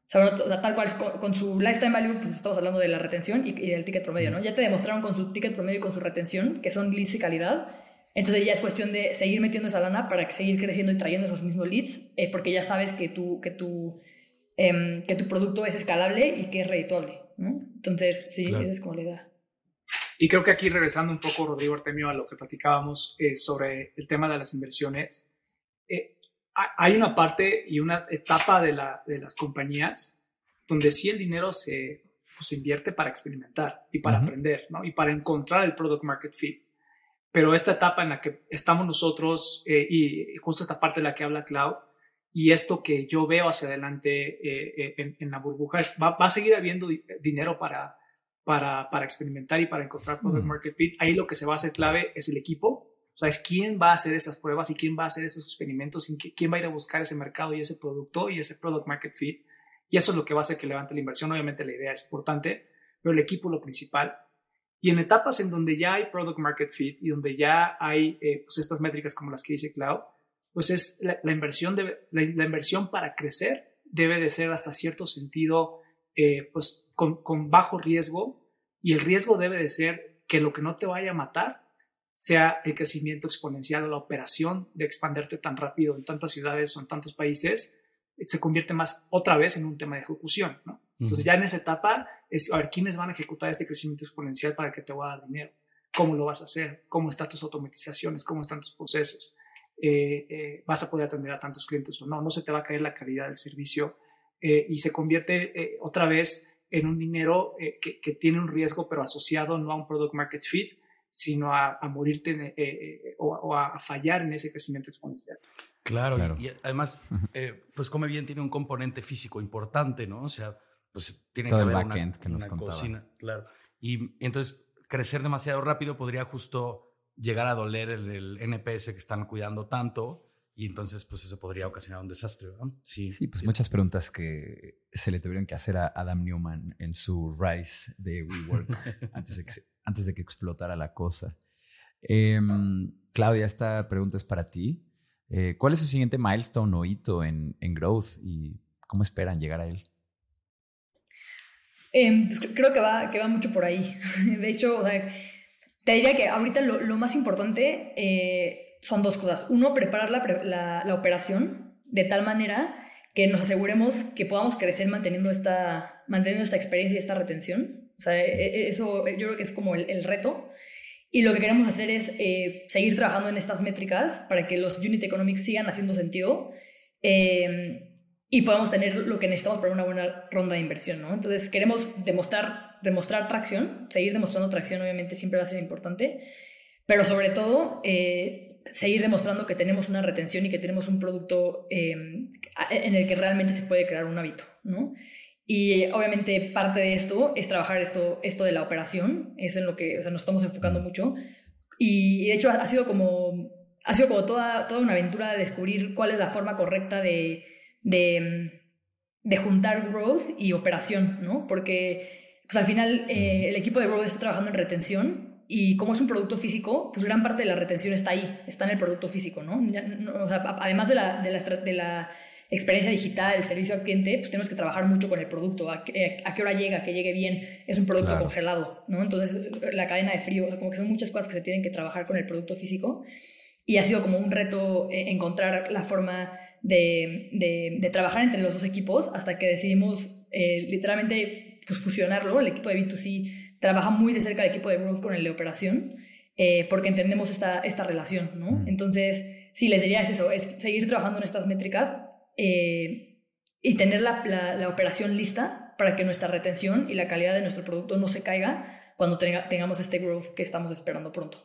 [SPEAKER 5] sea, tal cual, con, su lifetime value, pues estamos hablando de la retención y, y, del ticket promedio, ¿no? Ya te demostraron con su ticket promedio y con su retención, que son leads y calidad, entonces ya es cuestión de seguir metiendo esa lana para seguir creciendo y trayendo esos mismos leads, eh, porque ya sabes que tu, que, tu, em, que tu producto es escalable y que es redituable. ¿no? Entonces, sí, esa es como la idea.
[SPEAKER 6] Y creo que aquí regresando un poco, Rodrigo Artemio, a lo que platicábamos eh, sobre el tema de las inversiones, eh, hay una parte y una etapa de, la, de las compañías donde sí el dinero se, pues, invierte para experimentar y para aprender, ¿no? Y para encontrar el product market fit pero esta etapa en la que estamos nosotros eh, y justo esta parte de la que habla Cloud y esto que yo veo hacia adelante eh, eh, en, la burbuja es, va, a seguir habiendo dinero para, para, para, experimentar y para encontrar product market fit. Ahí lo que se va a hacer clave es el equipo. O sea, es quién va a hacer esas pruebas y quién va a hacer esos experimentos y quién va a ir a buscar ese mercado y ese producto y ese product market fit. Y eso es lo que va a hacer que levante la inversión. Obviamente la idea es importante, pero el equipo es lo principal. Y en etapas en donde ya hay product market fit y donde ya hay eh, pues estas métricas como las que dice Cloud, pues es la, inversión, debe, la, inversión para crecer debe de ser hasta cierto sentido eh, pues con, con bajo riesgo. Y el riesgo debe de ser que lo que no te vaya a matar sea el crecimiento exponencial o la operación de expanderte tan rápido en tantas ciudades o en tantos países, se convierte más otra vez en un tema de ejecución, ¿no? Entonces ya en esa etapa es a ver quiénes van a ejecutar este crecimiento exponencial para que te voy a dar dinero, cómo lo vas a hacer, cómo están tus automatizaciones, cómo están tus procesos, eh, eh, vas a poder atender a tantos clientes o no, no se te va a caer la calidad del servicio eh, y se convierte otra vez en un dinero que, que, tiene un riesgo pero asociado no a un product market fit, sino a, morirte eh, eh, o, a fallar en ese crecimiento exponencial.
[SPEAKER 2] Claro, Y, además, eh, pues Come Bien tiene un componente físico importante, ¿no? O sea, pues tiene que haber una, que nos cocina, claro. Y, entonces, crecer demasiado rápido podría justo llegar a doler el, el, NPS que están cuidando tanto y entonces, pues eso podría ocasionar un desastre, ¿verdad?
[SPEAKER 4] Sí, sí pues muchas preguntas que se le tuvieron que hacer a Adam Newman en su Rise de WeWork antes, de que, antes de que explotara la cosa. Em, Claudia, esta pregunta es para ti. Eh, ¿Cuál es su siguiente milestone o hito en, en Growth y cómo esperan llegar a él?
[SPEAKER 5] Em, pues creo que va, que va mucho por ahí. De hecho, o sea, te diría que ahorita lo, lo más importante eh, son dos cosas. Uno, preparar la, la, operación de tal manera que nos aseguremos que podamos crecer manteniendo esta, manteniendo esta experiencia y esta retención. O sea, e, e, eso yo creo que es como el, reto. Y lo que queremos hacer es eh, seguir trabajando en estas métricas para que los unit economics sigan haciendo sentido eh, y podamos tener lo que necesitamos para una buena ronda de inversión. ¿no? Entonces, queremos demostrar, demostrar tracción, seguir demostrando tracción, obviamente, siempre va a ser importante, pero sobre todo, eh, seguir demostrando que tenemos una retención y que tenemos un producto em, en el que realmente se puede crear un hábito, ¿no? Y obviamente parte de esto es trabajar esto, esto de la operación, es en lo que nos estamos enfocando mucho. Y de hecho ha sido como, ha sido como toda, toda una aventura de descubrir cuál es la forma correcta de, de, de juntar growth y operación, ¿no? Porque pues al final eh, el equipo de growth está trabajando en retención y como es un producto físico, pues gran parte de la retención está ahí, está en el producto físico, ¿no? además de la, de, la, de la, experiencia digital, el servicio al cliente, pues tenemos que trabajar mucho con el producto, a, qué hora llega, que llegue bien, es un producto congelado, ¿no? Entonces, la cadena de frío, como que son muchas cosas que se tienen que trabajar con el producto físico y ha sido como un reto eh, encontrar la forma de, de, trabajar entre los dos equipos hasta que decidimos eh, literalmente pues, fusionarlo, el equipo de B2C trabaja muy de cerca el equipo de growth con el de operación, eh, porque entendemos esta, esta relación, ¿no? Mm. Entonces, sí, les diría es eso, es seguir trabajando en estas métricas eh, y tener la, la, operación lista para que nuestra retención y la calidad de nuestro producto no se caiga cuando tenga, tengamos este growth que estamos esperando pronto.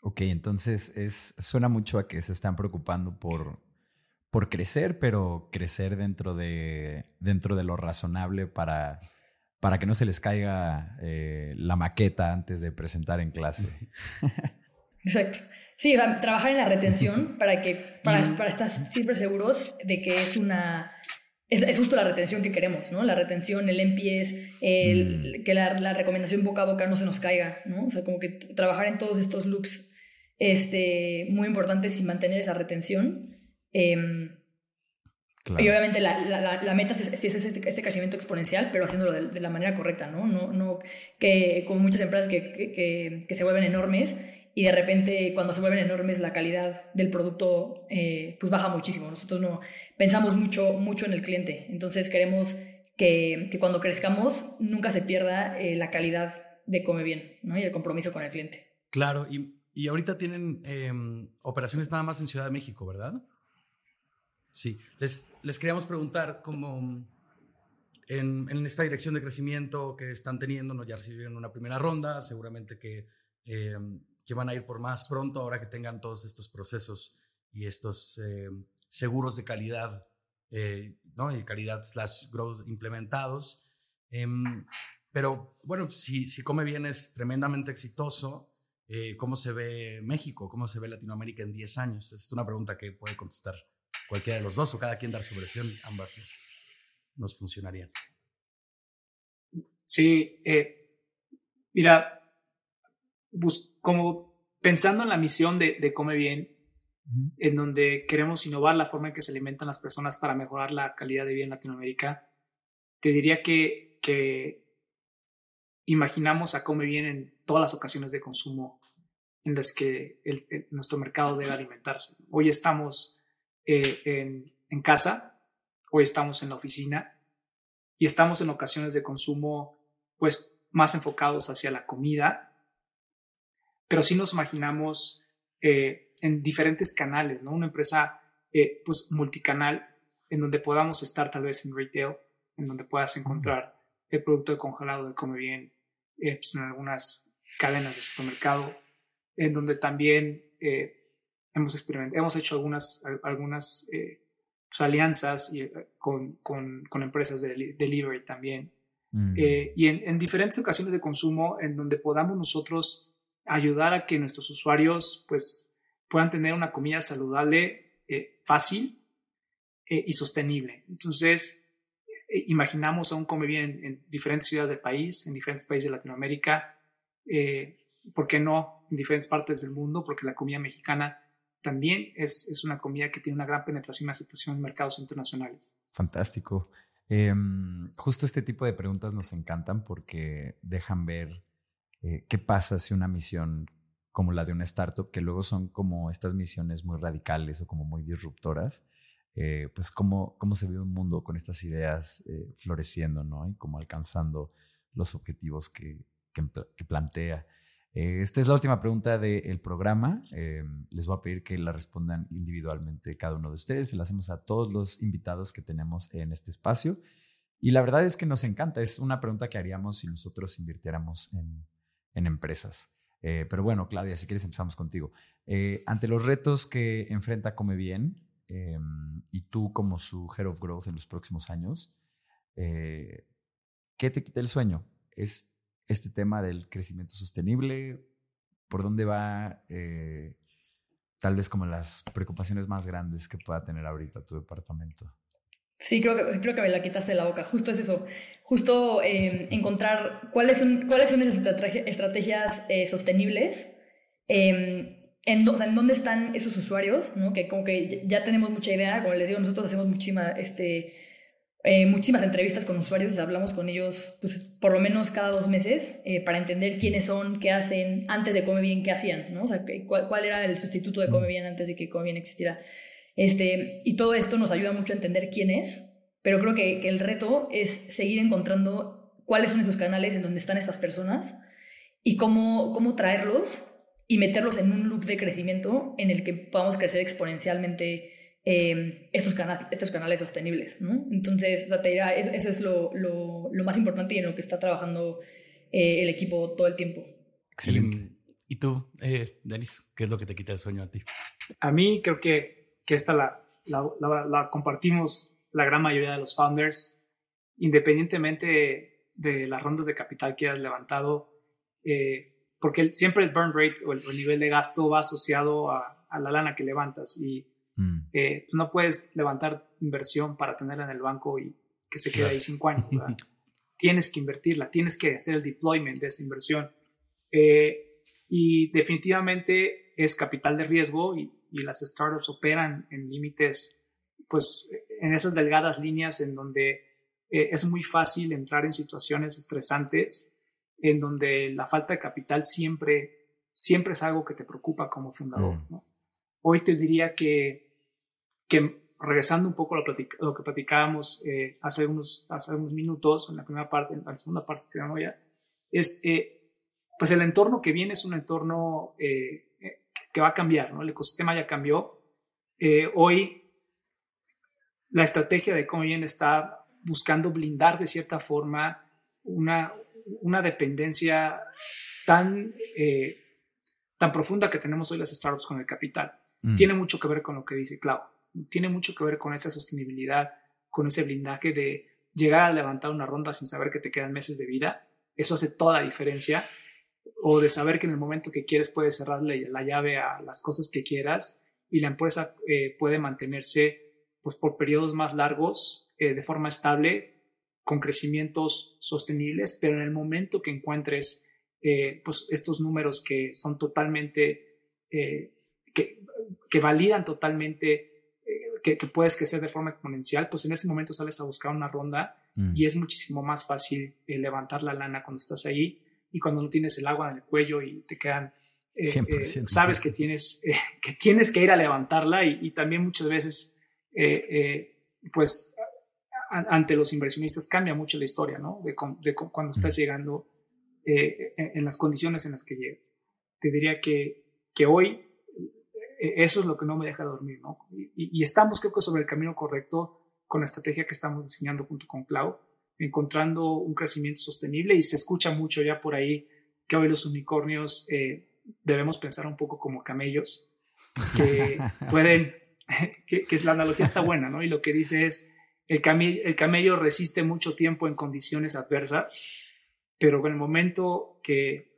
[SPEAKER 4] Ok, entonces es, suena mucho a que se están preocupando por, por crecer, pero crecer dentro de, dentro de lo razonable para para que no se les caiga eh, la maqueta antes de presentar en clase.
[SPEAKER 5] Exacto. Sí, trabajar en la retención para que para, para, estar siempre seguros de que es una es, justo la retención que queremos, ¿no? La retención, el NPS, el, mm. que la, la, recomendación boca a boca no se nos caiga, ¿no? O sea, como que trabajar en todos estos loops este, muy importantes y mantener esa retención. Eh, y obviamente la, la, la meta es, es, este, este, crecimiento exponencial, pero haciéndolo de, la manera correcta, ¿no? No, no que como muchas empresas que, que, que, se vuelven enormes y de repente cuando se vuelven enormes la calidad del producto eh, pues baja muchísimo. Nosotros no pensamos mucho, mucho en el cliente, entonces queremos que, que cuando crezcamos nunca se pierda eh, la calidad de Come Bien ¿no? y el compromiso con el cliente.
[SPEAKER 2] Claro, y, y ahorita tienen em, operaciones nada más en Ciudad de México, ¿verdad? Sí, les, les queríamos preguntar cómo en, en, esta dirección de crecimiento que están teniendo, ¿no? ya recibieron una primera ronda, seguramente que, eh, que van a ir por más pronto ahora que tengan todos estos procesos y estos eh, seguros de calidad, eh, ¿no? y calidad slash growth implementados. Em, pero bueno, si, si Come Bien es tremendamente exitoso, ¿cómo se ve México? ¿Cómo se ve Latinoamérica en 10 años? Es una pregunta que puede contestar cualquiera de los dos o cada quien dar su versión, ambas nos, nos funcionarían.
[SPEAKER 6] Sí, eh, mira, como pensando en la misión de, de Come Bien, en donde queremos innovar la forma en que se alimentan las personas para mejorar la calidad de vida en Latinoamérica, te diría que, que imaginamos a Come Bien en todas las ocasiones de consumo en las que nuestro mercado debe alimentarse. Hoy estamos eh, en, en casa, hoy estamos en la oficina y estamos en ocasiones de consumo pues más enfocados hacia la comida, pero sí nos imaginamos eh, en diferentes canales, ¿no? Una empresa eh, pues multicanal en donde podamos estar tal vez en retail, en donde puedas encontrar el producto de congelado de Come Bien eh, pues, en algunas cadenas de supermercado, en donde también hemos experimentado, hemos hecho algunas, algunas pues, alianzas con, con, con, empresas de delivery también, Mm. Eh, y en, diferentes ocasiones de consumo en donde podamos nosotros ayudar a que nuestros usuarios pues puedan tener una comida saludable, eh, fácil eh, y sostenible. Entonces, imaginamos a un come bien en, diferentes ciudades del país, en diferentes países de Latinoamérica, ¿por qué no en diferentes partes del mundo? Porque la comida mexicana también es, es una comida que tiene una gran penetración y aceptación en mercados internacionales.
[SPEAKER 4] Fantástico. Em, justo este tipo de preguntas nos encantan porque dejan ver eh, qué pasa si una misión como la de una startup, que luego son como estas misiones muy radicales o como muy disruptoras, eh, pues cómo, cómo se ve un mundo con estas ideas eh, floreciendo, ¿no? Y como alcanzando los objetivos que, que plantea. Eh, esta es la última pregunta del programa. Eh, les voy a pedir que la respondan individualmente cada uno de ustedes. Se la hacemos a todos los invitados que tenemos en este espacio. Y la verdad es que nos encanta. Es una pregunta que haríamos si nosotros invirtiéramos en, empresas. Eh, pero bueno, Claudia, si quieres empezamos contigo. ante los retos que enfrenta Come Bien y tú como su Head of Growth en los próximos años, ¿qué te quita el sueño? ¿Es este tema del crecimiento sostenible? ¿Por dónde va eh, tal vez como las preocupaciones más grandes que pueda tener ahorita tu departamento?
[SPEAKER 5] Sí, creo que, creo que me la quitaste de la boca. Justo es eso. Justo em, encontrar cuáles son, cuáles son esas estrategias eh, sostenibles. Em, en, o sea, en, dónde están esos usuarios, ¿no? Que como que ya tenemos mucha idea, como les digo, nosotros hacemos muchísima, este, eh, muchísimas entrevistas con usuarios, hablamos con ellos pues, por lo menos cada dos meses eh, para entender quiénes son, qué hacen, antes de Come Bien, qué hacían, ¿no? O sea, cuál, cuál era el sustituto de Come Bien antes de que Come Bien existiera. Este, y todo esto nos ayuda mucho a entender quién es, pero creo que, que el reto es seguir encontrando cuáles son esos canales en donde están estas personas y cómo, cómo traerlos y meterlos en un loop de crecimiento en el que podamos crecer exponencialmente Em, estos, canales, estos canales sostenibles, ¿no? Entonces, o sea, te dirá, eso, es lo, lo, lo, más importante y en lo que está trabajando eh, el equipo todo el tiempo.
[SPEAKER 2] Excelente. ¿Y, tú, eh, Denis, qué es lo que te quita el sueño a ti?
[SPEAKER 6] A mí creo que, que esta la, la, la, compartimos la gran mayoría de los founders, independientemente de, las rondas de capital que hayas levantado, eh, porque siempre el burn rate o el, nivel de gasto va asociado a, a la lana que levantas y Mm. Eh, pues no puedes levantar inversión para tenerla en el banco y que se quede ahí cinco años. tienes que invertirla, tienes que hacer el deployment de esa inversión. Eh, y definitivamente es capital de riesgo y, las startups operan en límites, pues en esas delgadas líneas en donde eh, es muy fácil entrar en situaciones estresantes, en donde la falta de capital siempre, siempre es algo que te preocupa como fundador. Mm. Hoy te diría que que regresando un poco a lo, que platicábamos eh, hace, unos, hace unos minutos, en la primera parte, en la segunda parte que ya, es, eh, pues el entorno que viene es un entorno eh, que va a cambiar, ¿no? El ecosistema ya cambió. hoy la estrategia de viene está buscando blindar de cierta forma una, una dependencia tan, tan profunda que tenemos hoy las startups con el capital. Mm. Tiene mucho que ver con lo que dice Clau tiene mucho que ver con esa sostenibilidad, con ese blindaje de llegar a levantar una ronda sin saber que te quedan meses de vida. Eso hace toda la diferencia. O de saber que en el momento que quieres puedes cerrarle la llave a las cosas que quieras y la empresa eh, puede mantenerse pues, por periodos más largos eh, de forma estable, con crecimientos sostenibles, pero en el momento que encuentres eh, pues estos números que son totalmente, que, que, validan totalmente que, que, puedes crecer de forma exponencial, pues en ese momento sales a buscar una ronda mm. y es muchísimo más fácil levantar la lana cuando estás ahí y cuando no tienes el agua en el cuello y te quedan eh, eh, sabes que tienes, eh, que tienes que ir a levantarla y, también muchas veces, pues, ante los inversionistas cambia mucho la historia, ¿no? De, cuando estás llegando en, las condiciones en las que llegas. Te diría que, que hoy eso es lo que no me deja dormir, ¿no? Y, estamos, creo que, sobre el camino correcto con la estrategia que estamos diseñando junto con Cloud, encontrando un crecimiento sostenible y se escucha mucho ya por ahí que hoy los unicornios debemos pensar un poco como camellos, que pueden, que, que, la analogía está buena, ¿no? Y lo que dice es, el camello, el camello resiste mucho tiempo en condiciones adversas, pero en el momento que,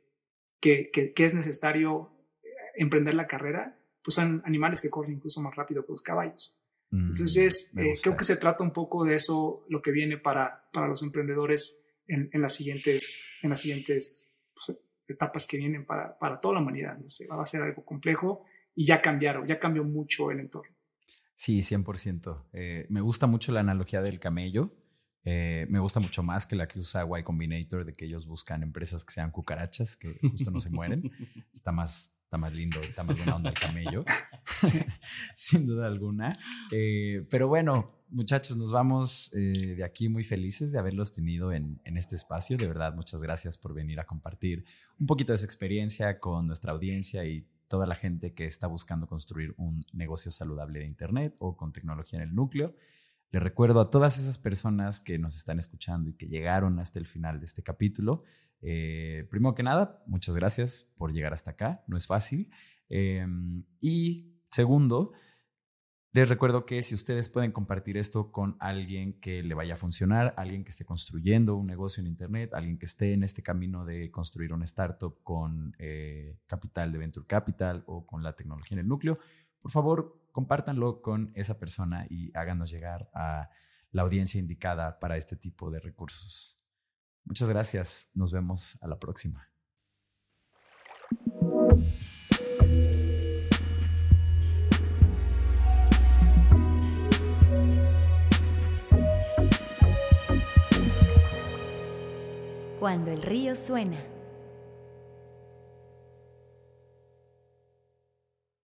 [SPEAKER 6] que, que, es necesario emprender la carrera, pues son animales que corren incluso más rápido que los caballos. Mm, Entonces, eh, creo que se trata un poco de eso, lo que viene para, para los emprendedores en, en las siguientes, en las siguientes pues, etapas que vienen para, para toda la humanidad. va a ser algo complejo y ya cambiaron, ya cambió mucho el entorno.
[SPEAKER 4] Sí, 100%. Eh, me gusta mucho la analogía del camello. Eh, me gusta mucho más que la que usa Y Combinator, de que ellos buscan empresas que sean cucarachas, que justo no se mueren. Está más, está más lindo, está más buena onda el camello, sin duda alguna. Eh, pero bueno, muchachos, nos vamos eh, de aquí muy felices de haberlos tenido en, este espacio. De verdad, muchas gracias por venir a compartir un poquito de su experiencia con nuestra audiencia y toda la gente que está buscando construir un negocio saludable de Internet o con tecnología en el núcleo. Les recuerdo a todas esas personas que nos están escuchando y que llegaron hasta el final de este capítulo. Eh, primero que nada, muchas gracias por llegar hasta acá. No es fácil. Em, y segundo, les recuerdo que si ustedes pueden compartir esto con alguien que le vaya a funcionar, alguien que esté construyendo un negocio en Internet, alguien que esté en este camino de construir una startup con eh, capital de Venture Capital o con la tecnología en el núcleo, por favor, compártanlo con esa persona y háganos llegar a la audiencia indicada para este tipo de recursos. Muchas gracias. Nos vemos a la próxima.
[SPEAKER 3] Cuando el río suena.